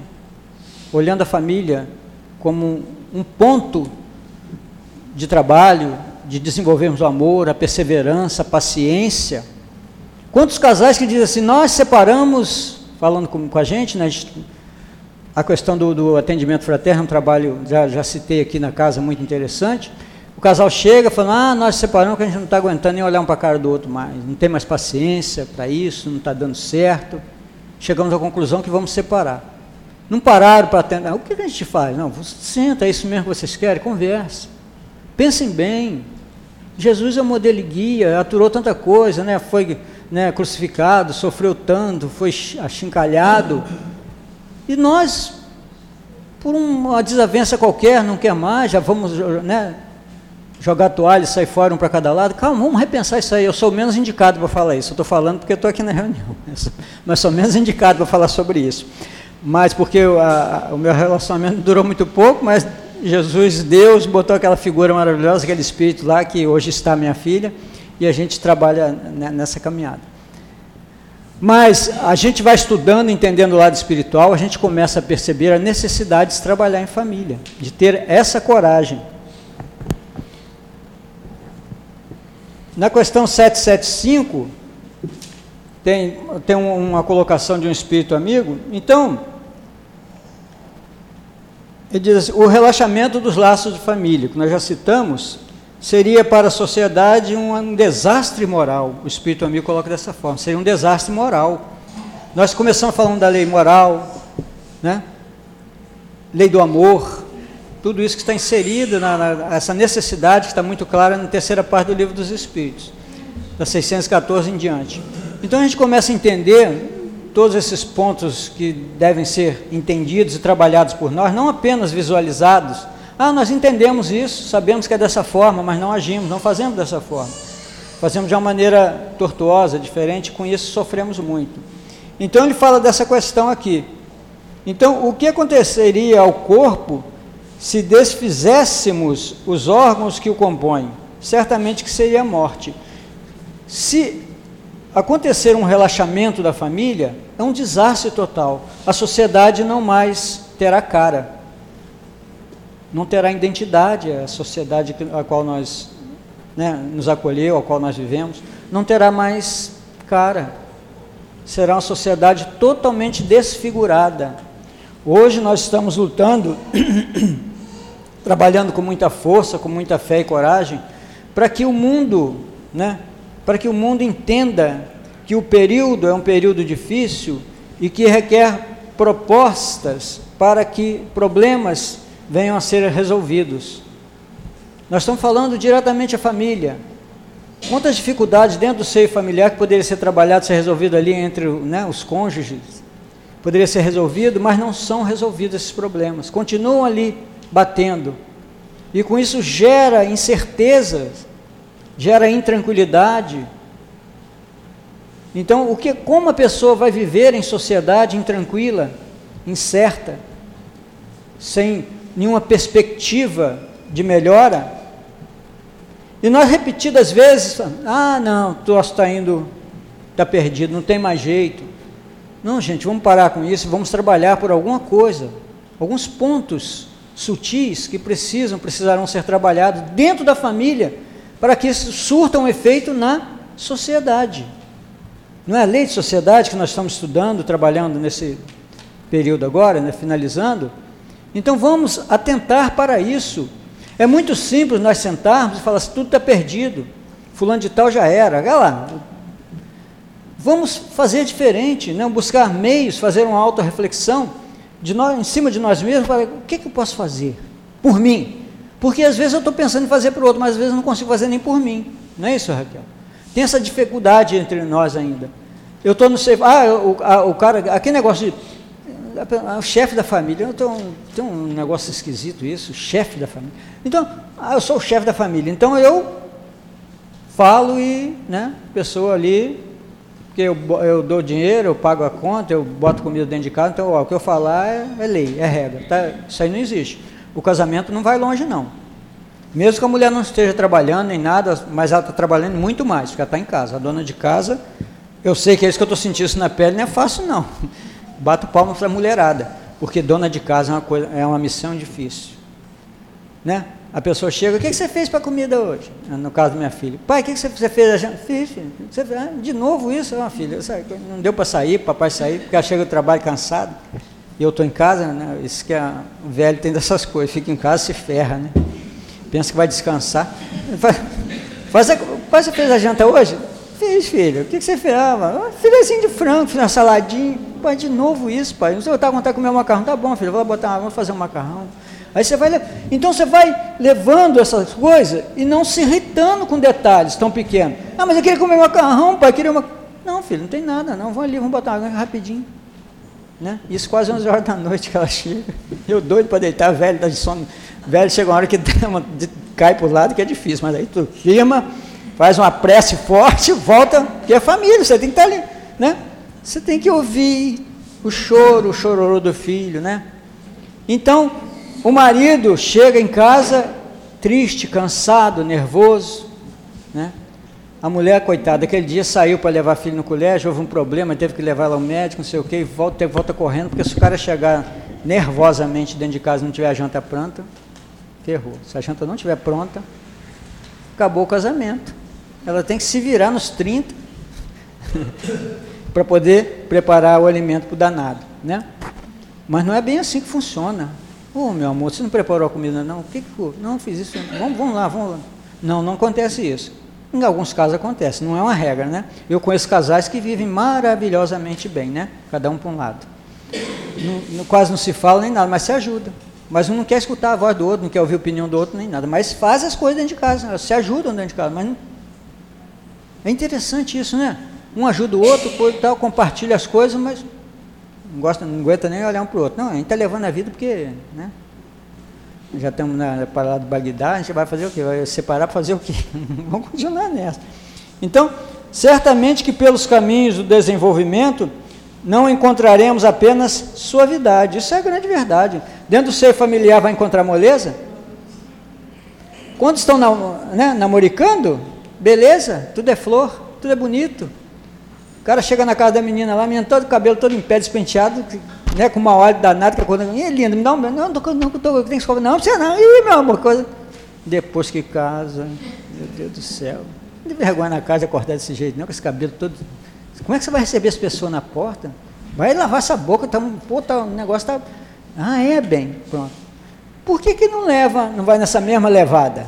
olhando a família como um ponto de trabalho, de desenvolvermos o amor, a perseverança, a paciência. Quantos casais que dizem assim, nós separamos, falando com, com a gente, né, a questão do, do, atendimento fraterno, um trabalho, já, já citei aqui na casa, muito interessante. O casal chega falando, ah, nós separamos porque a gente não está aguentando nem olhar um para a cara do outro mais, não tem mais paciência para isso, não está dando certo. Chegamos à conclusão que vamos separar. Não pararam para atender, o que a gente faz? Não, senta, é isso mesmo que vocês querem, conversa. Pensem bem, Jesus é o modelo guia, aturou tanta coisa, né? foi né, crucificado, sofreu tanto, foi achincalhado. E nós, por uma desavença qualquer, não quer mais, já vamos né, jogar toalha e sair fora um para cada lado. Calma, vamos repensar isso aí. Eu sou menos indicado para falar isso. Eu estou falando porque estou aqui na reunião. [laughs] Mas sou menos indicado para falar sobre isso. Mas porque a, o meu relacionamento durou muito pouco, mas Jesus, Deus, botou aquela figura maravilhosa, aquele espírito lá, que hoje está minha filha, e a gente trabalha nessa caminhada. Mas a gente vai estudando, entendendo o lado espiritual, a gente começa a perceber a necessidade de trabalhar em família, de ter essa coragem. Na questão 775, tem, tem uma colocação de um espírito amigo. Então, ele diz assim, o relaxamento dos laços de família, que nós já citamos, seria para a sociedade um, um desastre moral. O espírito amigo coloca dessa forma: seria um desastre moral. Nós começamos falando da lei moral, né? lei do amor, tudo isso que está inserido na, na essa necessidade que está muito clara na terceira parte do livro dos Espíritos, da 614 em diante. Então a gente começa a entender todos esses pontos que devem ser entendidos e trabalhados por nós, não apenas visualizados ah, nós entendemos isso, sabemos que é dessa forma, mas não agimos, não fazemos dessa forma. Fazemos de uma maneira tortuosa, diferente, com isso sofremos muito. Então ele fala dessa questão aqui. Então, o que aconteceria ao corpo se desfizéssemos os órgãos que o compõem? Certamente que seria a morte. Se acontecer um relaxamento da família, é um desastre total. A sociedade não mais terá cara não terá identidade, a sociedade a qual nós né, nos acolheu, a qual nós vivemos, não terá mais cara. Será uma sociedade totalmente desfigurada. Hoje nós estamos lutando, [coughs] trabalhando com muita força, com muita fé e coragem, para que o mundo, né, para que o mundo entenda que o período é um período difícil e que requer propostas para que problemas venham a ser resolvidos. Nós estamos falando diretamente à família. Quantas dificuldades dentro do seio familiar que poderia ser trabalhado, ser resolvido ali entre né, os cônjuges, poderia ser resolvido, mas não são resolvidos esses problemas, continuam ali batendo. E com isso gera incertezas, gera intranquilidade. Então, o que, como a pessoa vai viver em sociedade intranquila, incerta, sem nenhuma perspectiva de melhora. E nós repetidas vezes, ah, não, troço está indo, está perdido, não tem mais jeito. Não, gente, vamos parar com isso, vamos trabalhar por alguma coisa, alguns pontos sutis que precisam, precisarão ser trabalhados dentro da família, para que isso surta um efeito na sociedade. Não é a lei de sociedade que nós estamos estudando, trabalhando nesse período agora, né, finalizando? Então vamos atentar para isso. É muito simples nós sentarmos e falar assim, tudo está perdido. Fulano de tal já era. Olha lá. Vamos fazer diferente, né? buscar meios, fazer uma auto-reflexão de nós, em cima de nós mesmos, para o que, que eu posso fazer por mim? Porque às vezes eu estou pensando em fazer para o outro, mas às vezes eu não consigo fazer nem por mim. Não é isso, Raquel? Tem essa dificuldade entre nós ainda. Eu estou no. Ah, o, a, o cara. Aquele negócio de o chefe da família, um, tem um negócio esquisito isso, chefe da família. Então, ah, eu sou o chefe da família, então eu falo e, né, pessoa ali, porque eu, eu dou dinheiro, eu pago a conta, eu boto comida dentro de casa, então ó, o que eu falar é, é lei, é regra, tá? isso aí não existe. O casamento não vai longe não. Mesmo que a mulher não esteja trabalhando nem nada, mas ela está trabalhando muito mais, porque ela está em casa. A dona de casa, eu sei que é isso que eu estou sentindo isso na pele, não é fácil não [laughs] bato palmas para a mulherada, porque dona de casa é uma, coisa, é uma missão difícil. Né? A pessoa chega, o que, você fez para a comida hoje? No caso da minha filha. Pai, o que, você fez? Fiz, filho. Você, ah, de novo isso? É uma filha. Não deu para sair, papai sair, porque ela chega do trabalho cansado. E eu estou em casa, né? Isso que a, o velho tem dessas coisas. Fica em casa se ferra, né? Pensa que vai descansar. Faz, faz a, fez a janta hoje? Fiz, filho. O que, que você fez? Ah, filezinho de frango, fiz uma saladinha. Pai, de novo isso, pai. Não sei, eu vontade de comer um macarrão. Tá bom, filho, vou botar, vamos fazer um macarrão. Aí você vai, então você vai levando essas coisas e não se irritando com detalhes tão pequenos. Ah, mas eu queria comer macarrão, pai, queria uma... Não, filho, não tem nada, não. Vamos ali, vamos botar água rapidinho. Né? Isso quase 11 horas da noite que ela chega. Eu doido para deitar, velho, tá de sono. Velho, chega uma hora que [laughs] cai para o lado que é difícil, mas aí tu firma faz uma prece forte, volta, porque é família, você tem que estar ali, né? Você tem que ouvir o choro, o chororô do filho, né? Então, o marido chega em casa triste, cansado, nervoso, né? A mulher, coitada, aquele dia saiu para levar a filha no colégio, houve um problema, teve que levar ela ao médico, não sei o quê, e volta, volta correndo, porque se o cara chegar nervosamente dentro de casa e não tiver a janta pronta, ferrou. Se a janta não estiver pronta, acabou o casamento. Ela tem que se virar nos 30 [laughs] para poder preparar o alimento para o danado, né? Mas não é bem assim que funciona. Ô, oh, meu amor, você não preparou a comida não? O que que Não, fiz isso. Vamos, vamos lá, vamos lá. Não, não acontece isso. Em alguns casos acontece, não é uma regra, né? Eu conheço casais que vivem maravilhosamente bem, né? Cada um para um lado. Não, quase não se fala nem nada, mas se ajuda. Mas um não quer escutar a voz do outro, não quer ouvir a opinião do outro, nem nada. Mas faz as coisas dentro de casa, se ajudam dentro de casa. Mas não... É interessante isso, né? Um ajuda o outro, tal, compartilha as coisas, mas não, gosta, não aguenta nem olhar um para o outro. Não, a gente está levando a vida porque, né? Já estamos na parada do Bagdá, a gente vai fazer o quê? Vai separar para fazer o quê? [laughs] Vamos continuar nessa. Então, certamente que pelos caminhos do desenvolvimento não encontraremos apenas suavidade. Isso é a grande verdade. Dentro do seio familiar vai encontrar moleza? Quando estão né, namoricando, beleza, tudo é flor, tudo é bonito. O cara chega na casa da menina lá, menina todo cabelo todo em pé, despenteado, né, com uma óleo danada, que a coisa, é linda, me dá um, não, não, não, não, tem que escovar, não, precisa não, ih, meu amor, coisa. Depois que casa, meu Deus do céu, não de vergonha na casa acordar desse jeito, não, com esse cabelo todo. Como é que você vai receber as pessoas na porta? Vai lavar essa boca, tá, pô, tá, o negócio tá. Ah, é bem, pronto. Por que, que não leva, não vai nessa mesma levada?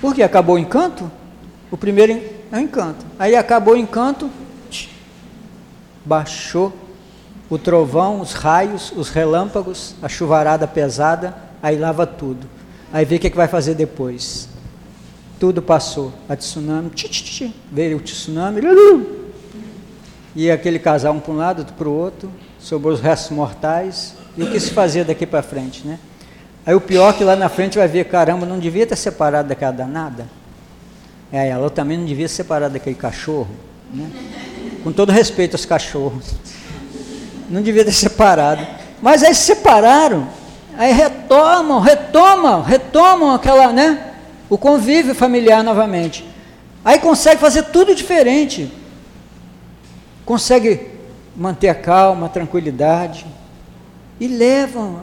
Porque acabou o encanto? O primeiro é o encanto. Aí acabou o encanto, baixou o trovão, os raios, os relâmpagos, a chuvarada pesada, aí lava tudo. Aí vê o que, é que vai fazer depois. Tudo passou. A tsunami, tch, tch, tch, veio o tsunami, e aquele casal um para um lado, outro para o outro, sobre os restos mortais, e o que se fazia daqui para frente, né? Aí o pior é que lá na frente vai ver, caramba, não devia ter separado daquela danada. É, ela também não devia ser separada daquele cachorro, né? Com todo respeito aos cachorros não devia ter separado. Mas aí separaram, aí retomam, retomam, retomam aquela, né? O convívio familiar novamente. Aí consegue fazer tudo diferente. Consegue manter a calma, a tranquilidade. E levam,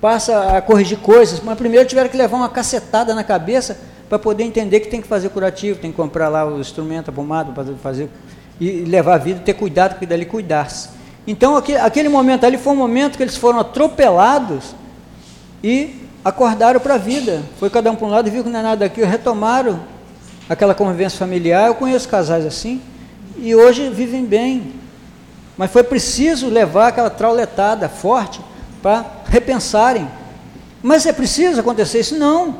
passa a corrigir coisas. Mas primeiro tiveram que levar uma cacetada na cabeça para poder entender que tem que fazer curativo, tem que comprar lá o instrumento, a pomada, para fazer e levar a vida, ter cuidado, porque dali cuidar-se. Então, aquele momento ali foi um momento que eles foram atropelados e acordaram para a vida. Foi cada um para um lado e viu que não é nada daquilo, retomaram aquela convivência familiar. Eu conheço casais assim e hoje vivem bem. Mas foi preciso levar aquela trauletada forte para repensarem. Mas é preciso acontecer isso? Não.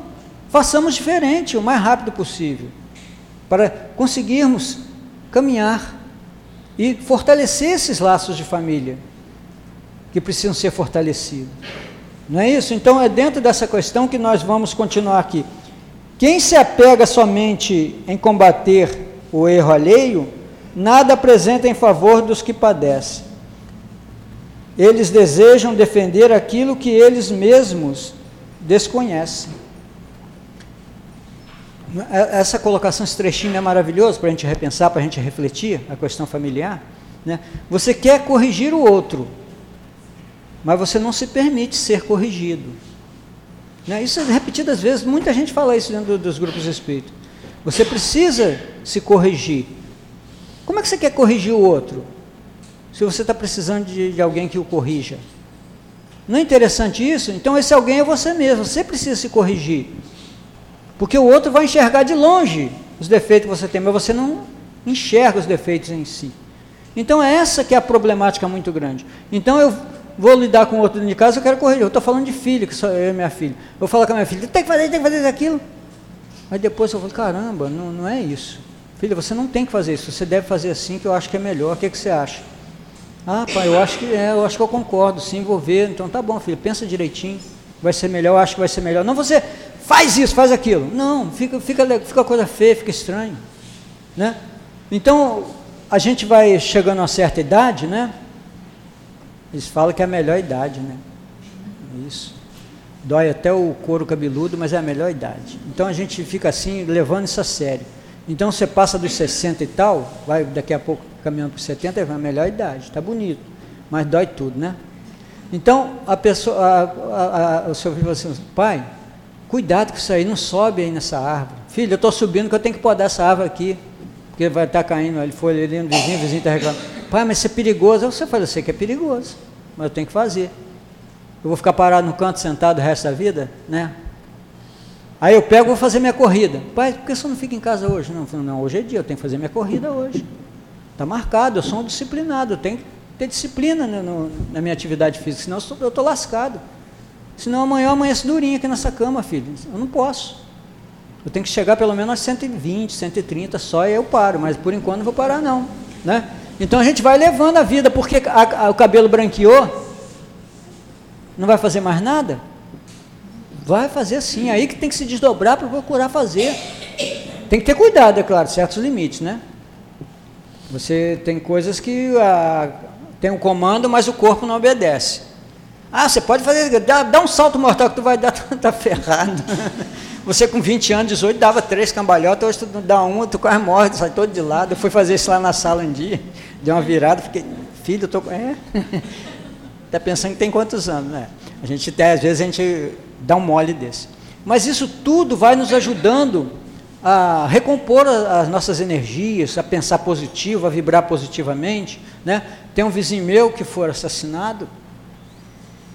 Façamos diferente, o mais rápido possível, para conseguirmos caminhar e fortalecer esses laços de família que precisam ser fortalecidos. Não é isso? Então é dentro dessa questão que nós vamos continuar aqui. Quem se apega somente em combater o erro alheio, nada apresenta em favor dos que padecem. Eles desejam defender aquilo que eles mesmos desconhecem. É, essa colocação, esse trechinho é maravilhoso para a gente repensar, para a gente refletir a questão familiar. Né? Você quer corrigir o outro, mas você não se permite ser corrigido. Né? Isso é repetidas vezes, muita gente fala isso dentro dos grupos espíritos. Você precisa se corrigir. Como é que você quer corrigir o outro? Se você está precisando de, de alguém que o corrija. Não é interessante isso? Então esse alguém é você mesmo, você precisa se corrigir. Porque o outro vai enxergar de longe os defeitos que você tem, mas você não enxerga os defeitos em si. Então é essa que é a problemática muito grande. Então eu vou lidar com o outro dentro de casa, eu quero corrigir. Eu estou falando de filho, que sou eu e minha filha. Eu vou falar com a minha filha, tem que fazer, tem que fazer aquilo. Aí depois eu falo, caramba, não, não é isso. Filha, você não tem que fazer isso, você deve fazer assim, que eu acho que é melhor. O que, é que você acha? Ah, pai, eu acho que é, eu acho que eu concordo, se envolver. Então tá bom, filho, pensa direitinho. Vai ser melhor, eu acho que vai ser melhor. Não você faz isso, faz aquilo. Não, fica, fica, fica coisa feia, fica estranho. Né? Então, a gente vai chegando a uma certa idade, né? Eles falam que é a melhor idade, né? Isso. Dói até o couro cabeludo, mas é a melhor idade. Então a gente fica assim, levando isso a sério. Então você passa dos 60 e tal, vai daqui a pouco caminhando para 70, é a melhor idade, está bonito, mas dói tudo, né? Então a pessoa, a, a, a, o seu filho falou assim, pai, cuidado com isso aí, não sobe aí nessa árvore. Filho, eu estou subindo que eu tenho que podar essa árvore aqui, porque vai estar tá caindo, ele foi ali no vizinho, o vizinho está reclamando. Pai, mas isso é perigoso. Você fala, eu sei que é perigoso, mas eu tenho que fazer. Eu vou ficar parado no canto sentado o resto da vida, né? Aí eu pego e vou fazer minha corrida. Pai, por que você não fica em casa hoje? Não, não, hoje é dia, eu tenho que fazer minha corrida hoje. Está marcado, eu sou um disciplinado, eu tenho que ter disciplina no, no, na minha atividade física, senão eu estou lascado. Senão amanhã eu amanheço durinho aqui nessa cama, filho. Eu não posso. Eu tenho que chegar pelo menos a 120, 130 só e eu paro, mas por enquanto não vou parar não. Né? Então a gente vai levando a vida, porque a, a, o cabelo branqueou, não vai fazer mais nada? Vai fazer sim, aí que tem que se desdobrar para procurar fazer. Tem que ter cuidado, é claro, certos limites, né? Você tem coisas que ah, tem um comando, mas o corpo não obedece. Ah, você pode fazer, dá, dá um salto mortal que tu vai dar, [laughs] tá ferrado. Você com 20 anos, 18, dava três cambalhotas, hoje tu dá uma, tu quase morre, sai todo de lado. Eu fui fazer isso lá na sala um dia, deu uma virada, fiquei, filho, eu tô. É. Está [laughs] pensando que tem quantos anos, né? A gente até, às vezes, a gente dá um mole desse. Mas isso tudo vai nos ajudando a recompor as nossas energias, a pensar positivo, a vibrar positivamente. Né? Tem um vizinho meu que foi assassinado,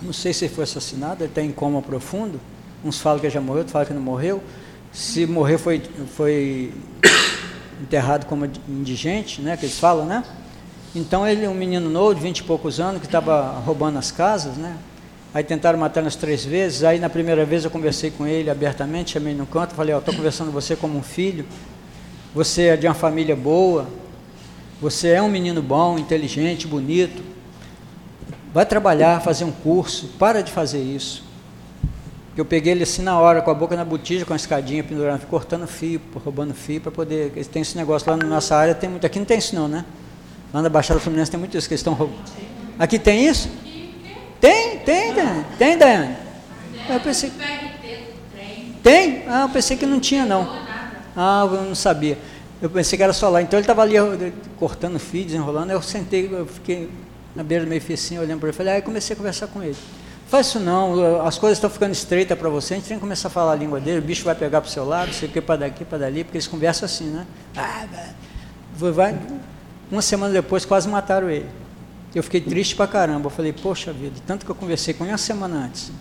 não sei se foi assassinado, ele está em coma profundo. Uns falam que já morreu, outros falam que não morreu. Se morrer foi, foi enterrado como indigente, né, que eles falam, né? Então ele, um menino novo, de vinte e poucos anos, que estava roubando as casas, né? Aí tentaram matar nas três vezes. Aí na primeira vez eu conversei com ele abertamente, chamei no canto, falei: Ó, oh, estou conversando com você como um filho. Você é de uma família boa. Você é um menino bom, inteligente, bonito. Vai trabalhar, fazer um curso. Para de fazer isso. Eu peguei ele assim na hora, com a boca na botija, com a escadinha pendurada, cortando fio, roubando fio para poder. Tem esse negócio lá na nossa área, tem muito. Aqui não tem isso não, né? Lá na Baixada Fluminense tem muito isso que eles estão roubando. Aqui tem isso? Tem, tem, Daiane. Tem, Daiane. Eu pensei. Tem? Ah, eu pensei que não tinha, não. Ah, eu não sabia. Eu pensei que era só lá. Então ele estava ali cortando fio, desenrolando. Eu sentei, eu fiquei na beira do meio fio olhando para ele. Falei, aí ah, comecei a conversar com ele. Faz isso não, as coisas estão ficando estreitas para você, a gente tem que começar a falar a língua dele, o bicho vai pegar para o seu lado, sei o que, para daqui, para dali, porque eles conversam assim, né? Ah, vai. Uma semana depois quase mataram ele. Eu fiquei triste pra caramba. Eu falei, poxa vida, tanto que eu conversei com ele uma semana antes.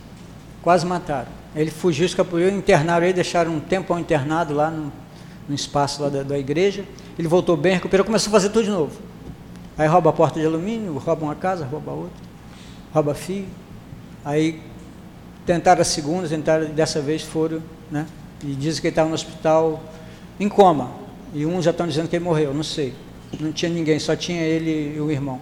Quase mataram. Ele fugiu, escapou, internaram ele, deixaram um tempo internado lá no, no espaço lá da, da, igreja. Ele voltou bem, recuperou, começou a fazer tudo de novo. Aí rouba a porta de alumínio, rouba uma casa, rouba outra, rouba fio. Aí tentaram a segunda, tentaram, dessa vez foram, né? E dizem que ele estava no hospital em coma. E uns já estão dizendo que ele morreu, não sei. Não tinha ninguém, só tinha ele e o irmão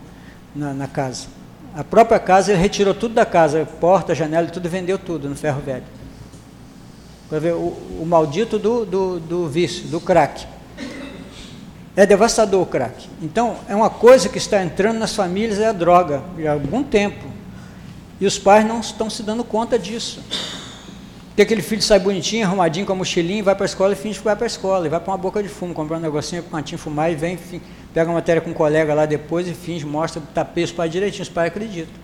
na, na casa. A própria casa, ele retirou tudo da casa, porta, janela, tudo, vendeu tudo no ferro velho. Para ver o, o maldito do, do, do vício, do crack. É devastador o crack. Então, é uma coisa que está entrando nas famílias, é a droga, há algum tempo. E os pais não estão se dando conta disso. Porque aquele filho sai bonitinho, arrumadinho com a mochilinha, vai para a escola e finge que vai para a escola, e vai para uma boca de fumo, comprar um negocinho com um cantinho fumar e vem, pega uma matéria com um colega lá depois e finge, mostra, tapei os pais direitinho, os pais acreditam.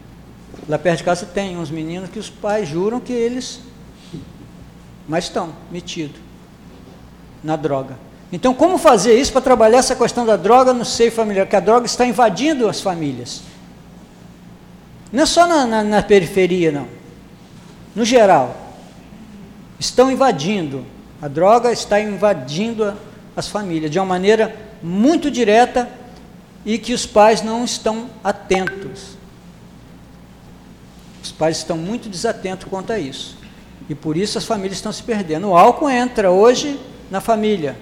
Lá perto de casa tem uns meninos que os pais juram que eles, mas estão metidos na droga. Então, como fazer isso para trabalhar essa questão da droga no seio familiar? Que a droga está invadindo as famílias. Não é só na, na, na periferia, não. No geral. Estão invadindo. A droga está invadindo as famílias de uma maneira muito direta e que os pais não estão atentos. Os pais estão muito desatentos quanto a isso. E por isso as famílias estão se perdendo. O álcool entra hoje na família.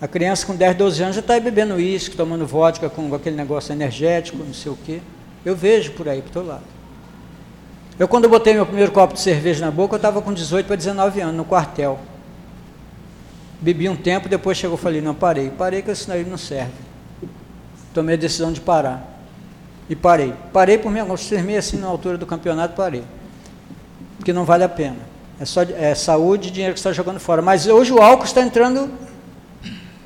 A criança com 10, 12 anos já está bebendo uísque, tomando vodka com aquele negócio energético, não sei o quê. Eu vejo por aí, por todo lado. Eu, quando botei meu primeiro copo de cerveja na boca, eu estava com 18 para 19 anos, no quartel. Bebi um tempo, depois chegou e falei, não, parei. Parei que aí não serve. Tomei a decisão de parar. E parei. Parei por minha firmei assim na altura do campeonato, parei. Porque não vale a pena. É só é saúde e dinheiro que está jogando fora. Mas hoje o álcool está entrando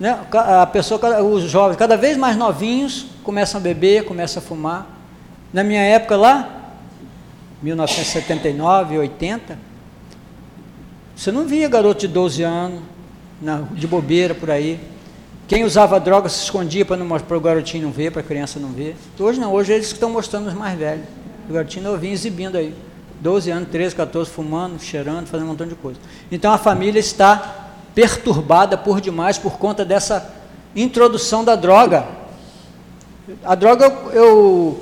Né? A pessoa, os jovens, cada vez mais novinhos, começam a beber, começam a fumar. Na minha época lá, 1979, 80, você não via garoto de 12 anos, na, de bobeira por aí. Quem usava droga se escondia para o garotinho não ver, para a criança não ver. Hoje não, hoje eles estão mostrando os mais velhos. O garotinho novinho exibindo aí. 12 anos, 13, 14, fumando, cheirando, fazendo um montão de coisa. Então a família está perturbada por demais por conta dessa introdução da droga. A droga eu,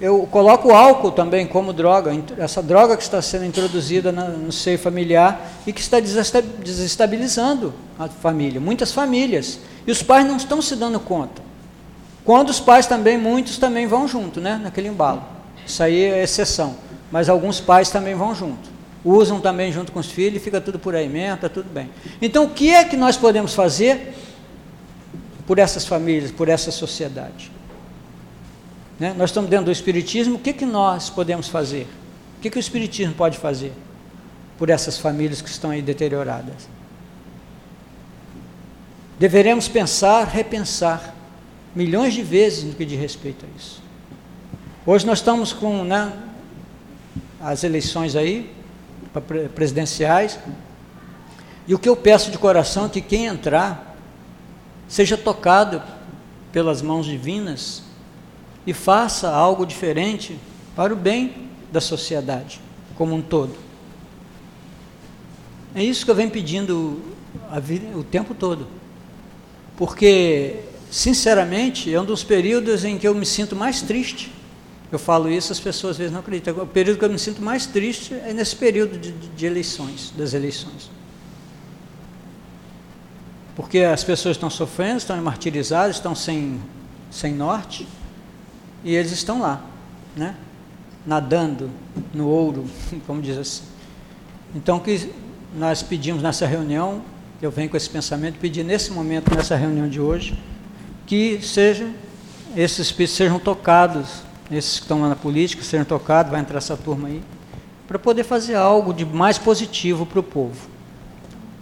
eu coloco o álcool também como droga, essa droga que está sendo introduzida no seio familiar e que está desestabilizando a família, muitas famílias. E os pais não estão se dando conta. Quando os pais também, muitos também vão junto, né, naquele embalo. Isso aí é exceção, mas alguns pais também vão junto. Usam também junto com os filhos fica tudo por aí está tudo bem. Então, o que é que nós podemos fazer por essas famílias, por essa sociedade? Né? Nós estamos dentro do Espiritismo, o que, que nós podemos fazer? O que, que o Espiritismo pode fazer por essas famílias que estão aí deterioradas? Deveremos pensar, repensar, milhões de vezes no que diz respeito a isso. Hoje nós estamos com né, as eleições aí, presidenciais, e o que eu peço de coração é que quem entrar seja tocado pelas mãos divinas e faça algo diferente para o bem da sociedade como um todo. É isso que eu venho pedindo vida, o tempo todo. Porque, sinceramente, é um dos períodos em que eu me sinto mais triste. Eu falo isso, as pessoas às vezes não acreditam. O período que eu me sinto mais triste é nesse período de, de eleições, das eleições. Porque as pessoas estão sofrendo, estão martirizadas, estão sem, sem norte e eles estão lá, né? nadando no ouro, [laughs] como diz assim. Então, que nós pedimos nessa reunião, eu venho com esse pensamento, pedir nesse momento, nessa reunião de hoje, que seja, esses espíritos sejam tocados, esses que estão lá na política, sejam tocados, vai entrar essa turma aí, para poder fazer algo de mais positivo para o povo.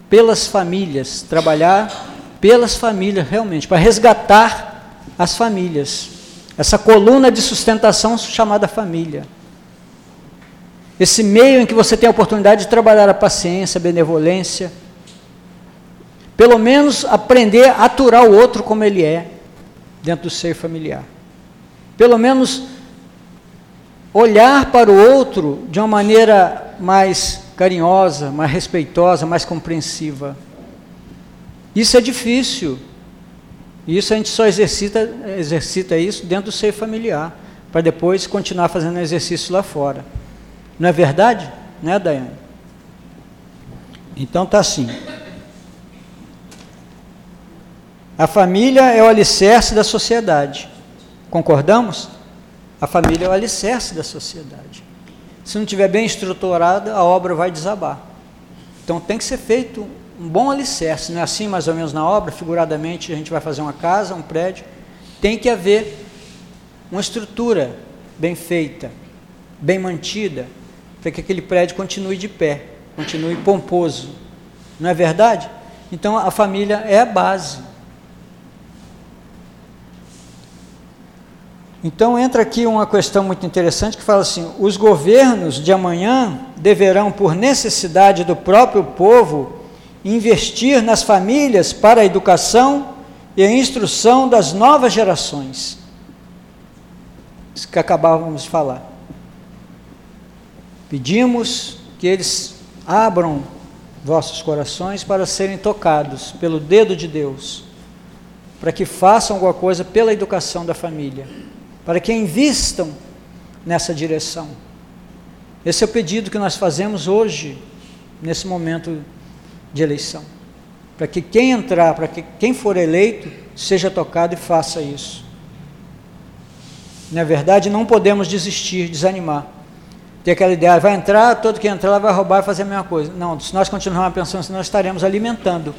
Pelas famílias, trabalhar pelas famílias realmente, para resgatar as famílias, essa coluna de sustentação chamada família. Esse meio em que você tem a oportunidade de trabalhar a paciência, a benevolência, pelo menos aprender a aturar o outro como ele é, dentro do seio familiar. Pelo menos olhar para o outro de uma maneira mais carinhosa, mais respeitosa, mais compreensiva. Isso é difícil. Isso a gente só exercita, exercita isso dentro do seio familiar, para depois continuar fazendo exercício lá fora. Não é verdade? Né, Daiane? Então tá assim. A família é o alicerce da sociedade. Concordamos? A família é o alicerce da sociedade. Se não estiver bem estruturada, a obra vai desabar. Então tem que ser feito um bom alicerce, não é assim mais ou menos na obra, figuradamente a gente vai fazer uma casa, um prédio, tem que haver uma estrutura bem feita, bem mantida, para que aquele prédio continue de pé, continue pomposo. Não é verdade? Então a família é a base. Então entra aqui uma questão muito interessante que fala assim: os governos de amanhã deverão, por necessidade do próprio povo, investir nas famílias para a educação e a instrução das novas gerações. Isso que acabávamos de falar. Pedimos que eles abram vossos corações para serem tocados pelo dedo de Deus, para que façam alguma coisa pela educação da família, para que invistam nessa direção. Esse é o pedido que nós fazemos hoje, nesse momento de eleição. Para que quem entrar, para que quem for eleito, seja tocado e faça isso. Na verdade, não podemos desistir, desanimar. Ter aquela ideia, vai entrar, todo que entrar vai roubar e fazer a mesma coisa. Não, se nós continuarmos pensando assim, nós estaremos alimentando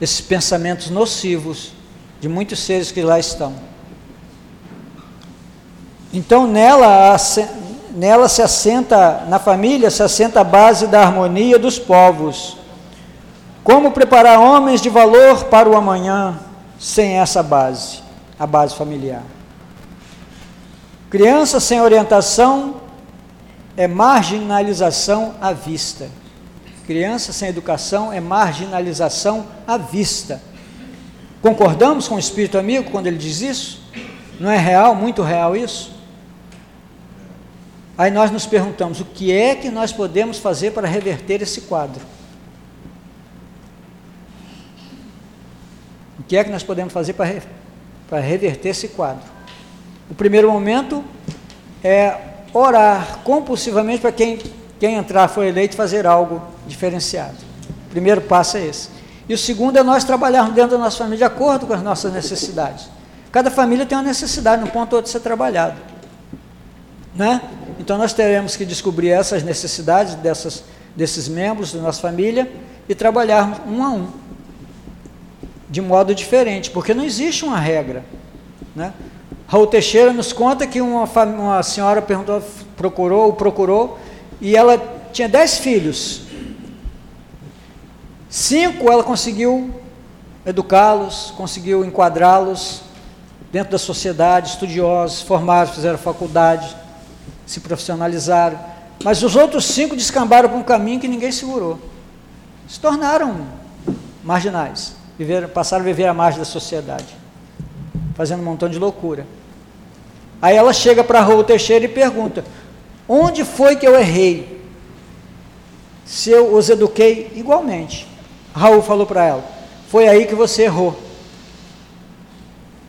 esses pensamentos nocivos de muitos seres que lá estão. Então, nela, nela se assenta, na família se assenta a base da harmonia dos povos Como preparar homens de valor para o amanhã sem essa base, a base familiar? Criança sem orientação é marginalização à vista. Criança sem educação é marginalização à vista. Concordamos com o espírito amigo quando ele diz isso? Não é real, muito real isso? Aí nós nos perguntamos: o que é que nós podemos fazer para reverter esse quadro? O que é que nós podemos fazer para, para reverter esse quadro? O primeiro momento é orar compulsivamente para quem, quem entrar for eleito fazer algo diferenciado. O primeiro passo é esse. E o segundo é nós trabalharmos dentro da nossa família de acordo com as nossas necessidades. Cada família tem uma necessidade, no ponto outro ser trabalhado. Né? Então nós teremos que descobrir essas necessidades dessas, desses membros da nossa família e trabalharmos um a um, de modo diferente, porque não existe uma regra. Né? Raul Teixeira nos conta que uma, uma senhora perguntou, procurou, procurou, e ela tinha dez filhos. Cinco ela conseguiu educá-los, conseguiu enquadrá-los dentro da sociedade, estudiosos, formados, fizeram faculdade, se profissionalizaram. Mas os outros cinco descambaram para um caminho que ninguém segurou. Se tornaram marginais, viveram, passaram a viver à margem da sociedade fazendo um montão de loucura. Aí ela chega para Raul Teixeira e pergunta: onde foi que eu errei? Se eu os eduquei igualmente. Raul falou para ela: foi aí que você errou.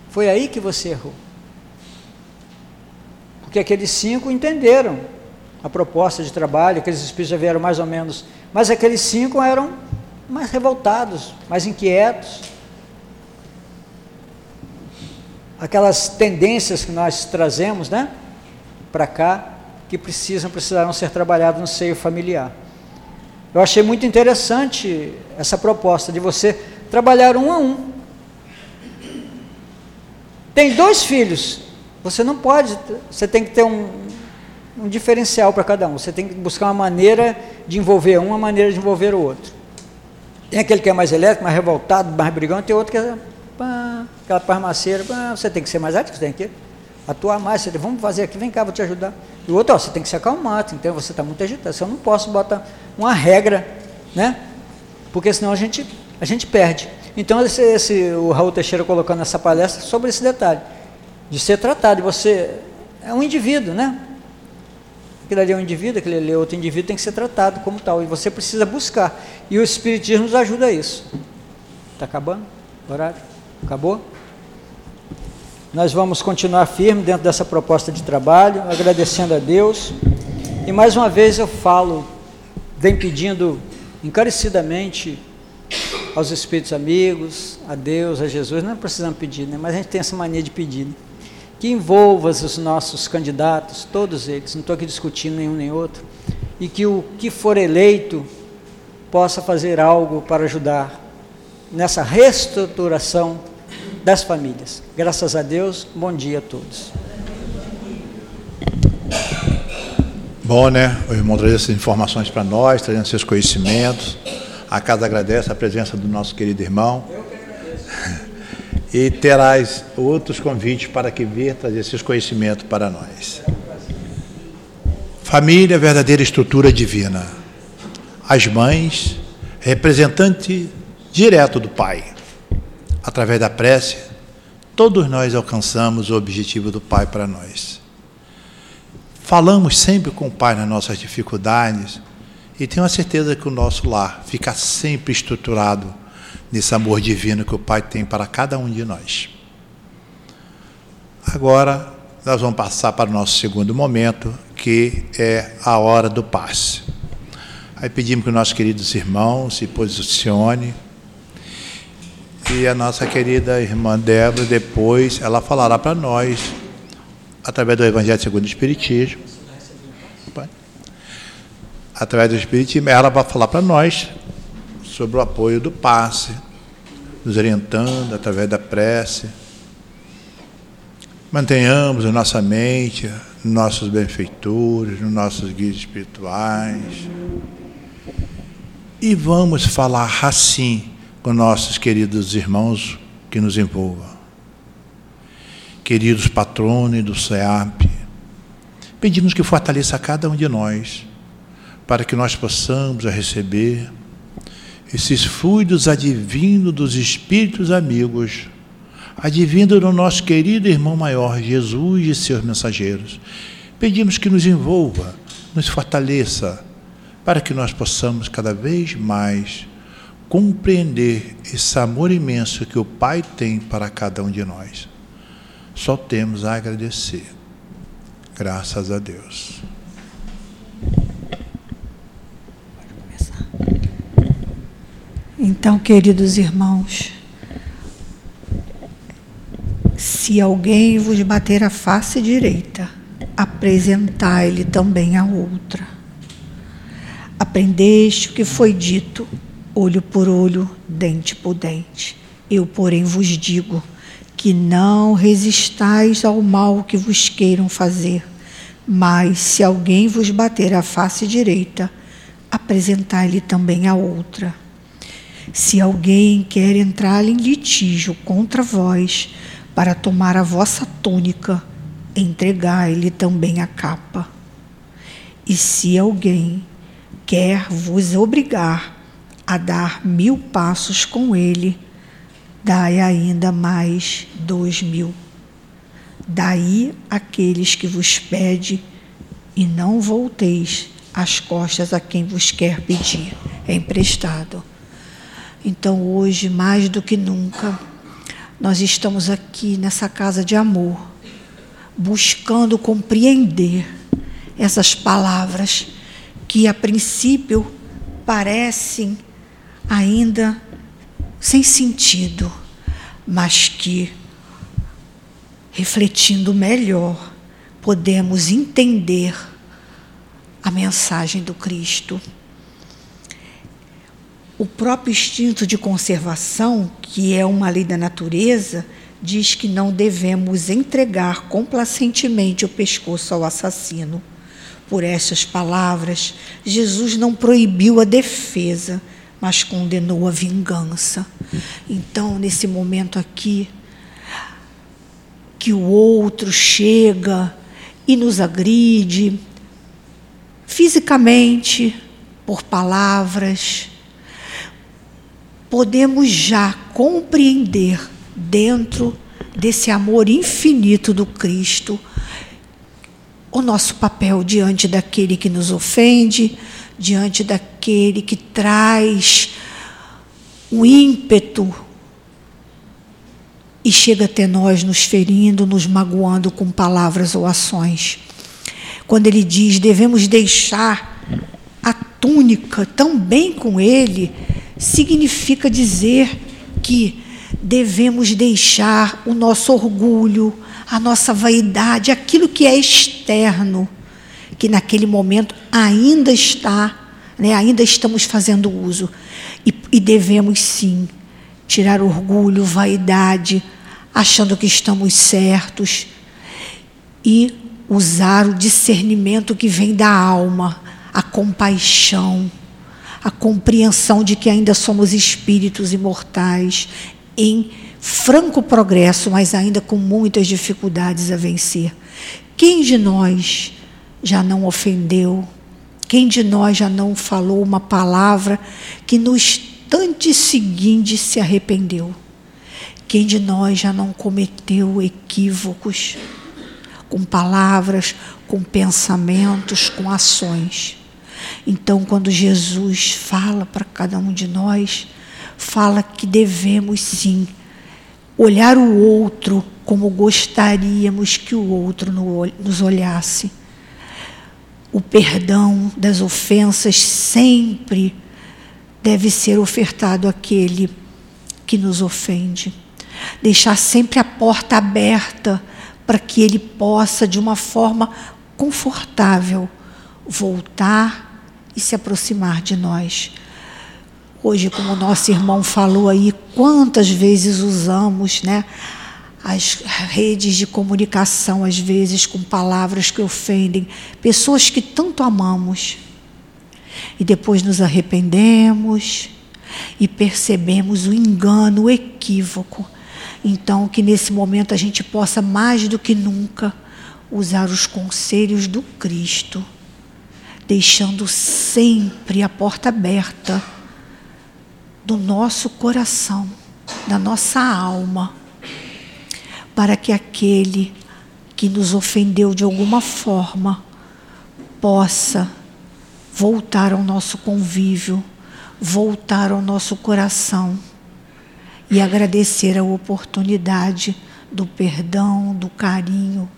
Foi aí que você errou. Porque aqueles cinco entenderam a proposta de trabalho, aqueles espíritos já vieram mais ou menos, mas aqueles cinco eram mais revoltados, mais inquietos aquelas tendências que nós trazemos, né, para cá, que precisam, precisarão ser trabalhadas no seio familiar. Eu achei muito interessante essa proposta de você trabalhar um a um. Tem dois filhos, você não pode, você tem que ter um, um diferencial para cada um. Você tem que buscar uma maneira de envolver um, uma maneira de envolver o outro. Tem aquele que é mais elétrico, mais revoltado, mais brigão, tem outro que é pá, aquela farmaceira, pá, você tem que ser mais ético, você tem que atuar mais, você, vamos fazer aqui, vem cá, vou te ajudar. E o outro, ó, você tem que se acalmar, então você está muito agitado, eu não posso botar uma regra, né? Porque senão a gente, a gente perde. Então esse, esse, o Raul Teixeira colocando essa palestra sobre esse detalhe, de ser tratado, você é um indivíduo, né? Aquele ali é um indivíduo, aquele ali é outro indivíduo, tem que ser tratado como tal. E você precisa buscar. E o Espiritismo nos ajuda a isso. Está acabando o horário? Acabou? Nós vamos continuar firme dentro dessa proposta de trabalho, agradecendo a Deus. E mais uma vez eu falo, vem pedindo encarecidamente aos espíritos amigos, a Deus, a Jesus, não precisamos pedir, né? mas a gente tem essa mania de pedir. Né? Que envolva os nossos candidatos, todos eles, não estou aqui discutindo nenhum nem outro, e que o que for eleito possa fazer algo para ajudar nessa reestruturação das famílias. Graças a Deus, bom dia a todos. Bom, né? O irmão traz essas informações para nós, trazendo seus conhecimentos. A casa agradece a presença do nosso querido irmão. E terás outros convites para que venha trazer seus conhecimentos para nós. Família, verdadeira estrutura divina. As mães, representante direto do Pai. Através da prece, todos nós alcançamos o objetivo do Pai para nós. Falamos sempre com o Pai nas nossas dificuldades e tenho a certeza que o nosso lar fica sempre estruturado nesse amor divino que o Pai tem para cada um de nós. Agora, nós vamos passar para o nosso segundo momento, que é a hora do passe. Aí pedimos que os nossos queridos irmãos se posicionem e a nossa querida irmã Débora, depois, ela falará para nós, através do Evangelho segundo o Espiritismo, através do Espiritismo, ela vai falar para nós sobre o apoio do passe, nos orientando através da prece. Mantenhamos a nossa mente, nossos benfeitores, nos nossos guias espirituais e vamos falar assim com nossos queridos irmãos que nos envolvam. Queridos patronos do SEAP, pedimos que fortaleça cada um de nós, para que nós possamos receber esses fluidos advindo dos espíritos amigos, advindo do nosso querido irmão maior, Jesus e seus mensageiros. Pedimos que nos envolva, nos fortaleça, para que nós possamos cada vez mais compreender esse amor imenso que o Pai tem para cada um de nós. Só temos a agradecer. Graças a Deus. Então, queridos irmãos, se alguém vos bater a face direita, apresentai-lhe também a outra. Aprendeste o que foi dito, olho por olho, dente por dente. Eu, porém, vos digo que não resistais ao mal que vos queiram fazer, mas se alguém vos bater a face direita, apresentai-lhe também a outra. Se alguém quer entrar em litígio contra vós para tomar a vossa túnica, entregai-lhe também a capa. E se alguém quer vos obrigar a dar mil passos com ele, dai ainda mais dois mil. Daí aqueles que vos pede, e não volteis as costas a quem vos quer pedir, é emprestado. Então hoje, mais do que nunca, nós estamos aqui nessa casa de amor, buscando compreender essas palavras que a princípio parecem ainda sem sentido, mas que, refletindo melhor, podemos entender a mensagem do Cristo. O próprio instinto de conservação, que é uma lei da natureza, diz que não devemos entregar complacentemente o pescoço ao assassino por essas palavras, Jesus não proibiu a defesa, mas condenou a vingança. Então, nesse momento aqui, que o outro chega e nos agride fisicamente, por palavras, podemos já compreender dentro desse amor infinito do Cristo o nosso papel diante daquele que nos ofende, diante daquele que traz o ímpeto e chega até nós nos ferindo, nos magoando com palavras ou ações. Quando ele diz devemos deixar a túnica também com ele, significa dizer que devemos deixar o nosso orgulho, a nossa vaidade, aquilo que é externo, que naquele momento ainda está, né, ainda estamos fazendo uso. E, e devemos sim tirar orgulho, vaidade, achando que estamos certos e usar o discernimento que vem da alma, a compaixão, a compreensão de que ainda somos espíritos imortais em franco progresso, mas ainda com muitas dificuldades a vencer. Quem de nós já não ofendeu? Quem de nós já não falou uma palavra que no instante seguinte se arrependeu? Quem de nós já não cometeu equívocos com palavras, com pensamentos, com ações? Então, quando Jesus fala para cada um de nós, fala que devemos sim olhar o outro como gostaríamos que o outro nos olhasse. O perdão das ofensas sempre deve ser ofertado àquele que nos ofende. Deixar sempre a porta aberta para que ele possa, de uma forma confortável, voltar e se aproximar de nós. Hoje, como nosso irmão falou aí, quantas vezes usamos né, as redes de comunicação, às vezes com palavras que ofendem, pessoas que tanto amamos. e depois nos arrependemos e percebemos o engano, o equívoco. Então, que nesse momento a gente possa mais do que nunca usar os conselhos do Cristo, deixando sempre a porta aberta do nosso coração, da nossa alma, para que aquele que nos ofendeu de alguma forma possa voltar ao nosso convívio, voltar ao nosso coração e agradecer a oportunidade do perdão, do carinho,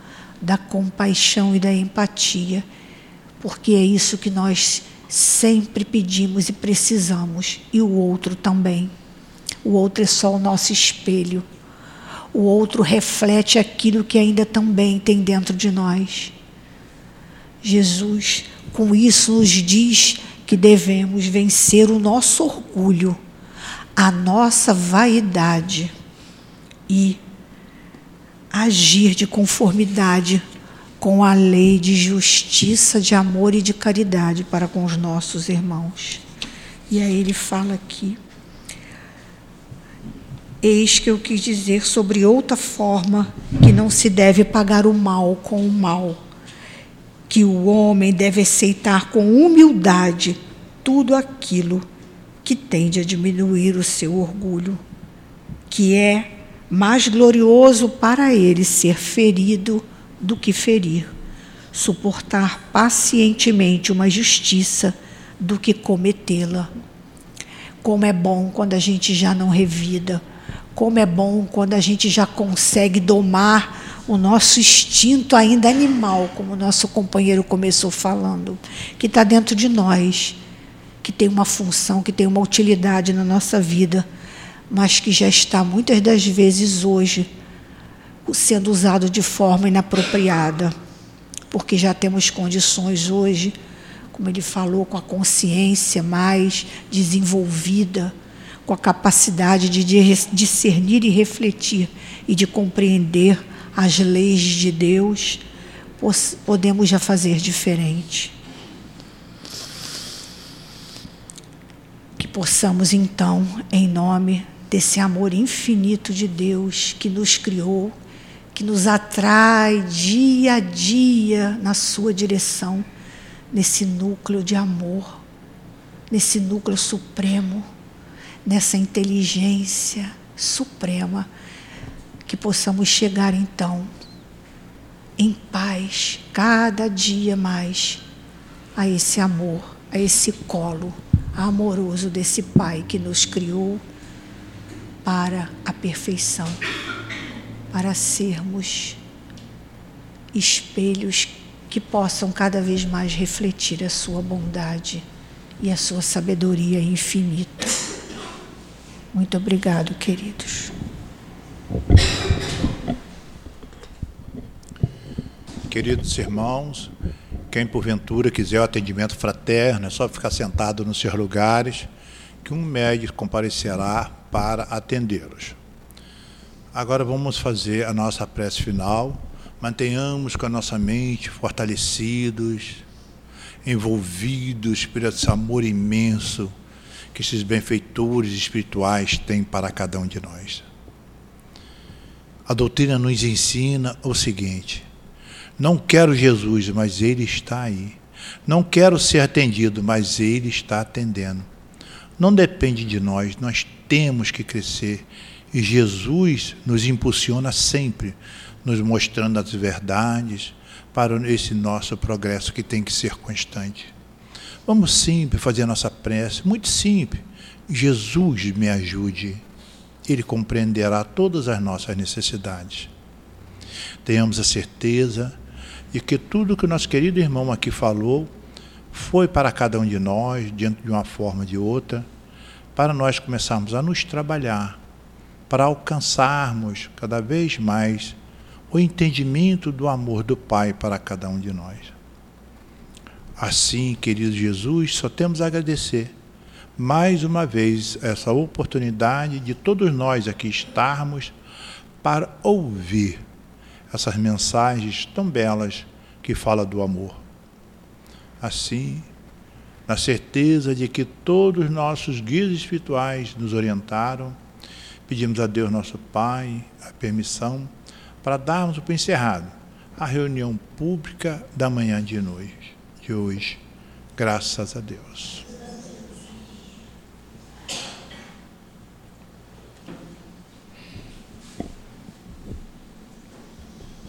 da compaixão e da empatia, porque é isso que nós sempre pedimos e precisamos, e o outro também. O outro é só o nosso espelho. O outro reflete aquilo que ainda também tem dentro de nós. Jesus, com isso, nos diz que devemos vencer o nosso orgulho, a nossa vaidade e agir de conformidade com a lei de justiça, de amor e de caridade para com os nossos irmãos. E aí ele fala aqui. Eis que eu quis dizer sobre outra forma que não se deve pagar o mal com o mal que o homem deve aceitar com humildade tudo aquilo que tende a diminuir o seu orgulho, que é mais glorioso para ele ser ferido do que ferir, suportar pacientemente uma justiça do que cometê-la. Como é bom quando a gente já não revida, como é bom quando a gente já consegue domar o nosso instinto ainda animal, como o nosso companheiro começou falando, que está dentro de nós, que tem uma função, que tem uma utilidade na nossa vida, mas que já está muitas das vezes hoje sendo usado de forma inapropriada, porque já temos condições hoje, como ele falou, com a consciência mais desenvolvida, com a capacidade de discernir e refletir e de compreender as leis de Deus, podemos já fazer diferente. Que possamos então, em nome desse amor infinito de Deus que nos criou, que nos atrai dia a dia na sua direção, nesse núcleo de amor, nesse núcleo supremo, nessa inteligência suprema que possamos chegar então em paz, cada dia mais, a esse amor, a esse colo amoroso desse Pai que nos criou para a perfeição, para sermos espelhos que possam cada vez mais refletir a sua bondade e a sua sabedoria infinita. Muito obrigado, queridos. Queridos irmãos, quem porventura quiser o atendimento fraterno, é só ficar sentado nos seus lugares, que um médico comparecerá para atendê-los. Agora vamos fazer a nossa prece final. Mantenhamos com a nossa mente fortalecidos, envolvidos por esse amor imenso que esses benfeitores espirituais têm para cada um de nós. A doutrina nos ensina o seguinte: não quero Jesus, mas Ele está aí. Não quero ser atendido, mas Ele está atendendo. Não depende de nós, nós temos que crescer. E Jesus nos impulsiona sempre, nos mostrando as verdades para esse nosso progresso que tem que ser constante. Vamos simples fazer a nossa prece, muito simples. Jesus me ajude. Ele compreenderá todas as nossas necessidades. Tenhamos a certeza de que tudo que o nosso querido irmão aqui falou foi para cada um de nós, de uma forma ou de outra, para nós começarmos a nos trabalhar, para alcançarmos cada vez mais o entendimento do amor do Pai para cada um de nós. Assim, querido Jesus, só temos a agradecer mais uma vez essa oportunidade de todos nós aqui estarmos para ouvir essas mensagens tão belas que fala do amor. Assim, na certeza de que todos os nossos guias espirituais nos orientaram, pedimos a Deus nosso Pai a permissão para darmos por encerrado a reunião pública da manhã. De hoje. Graças a Deus.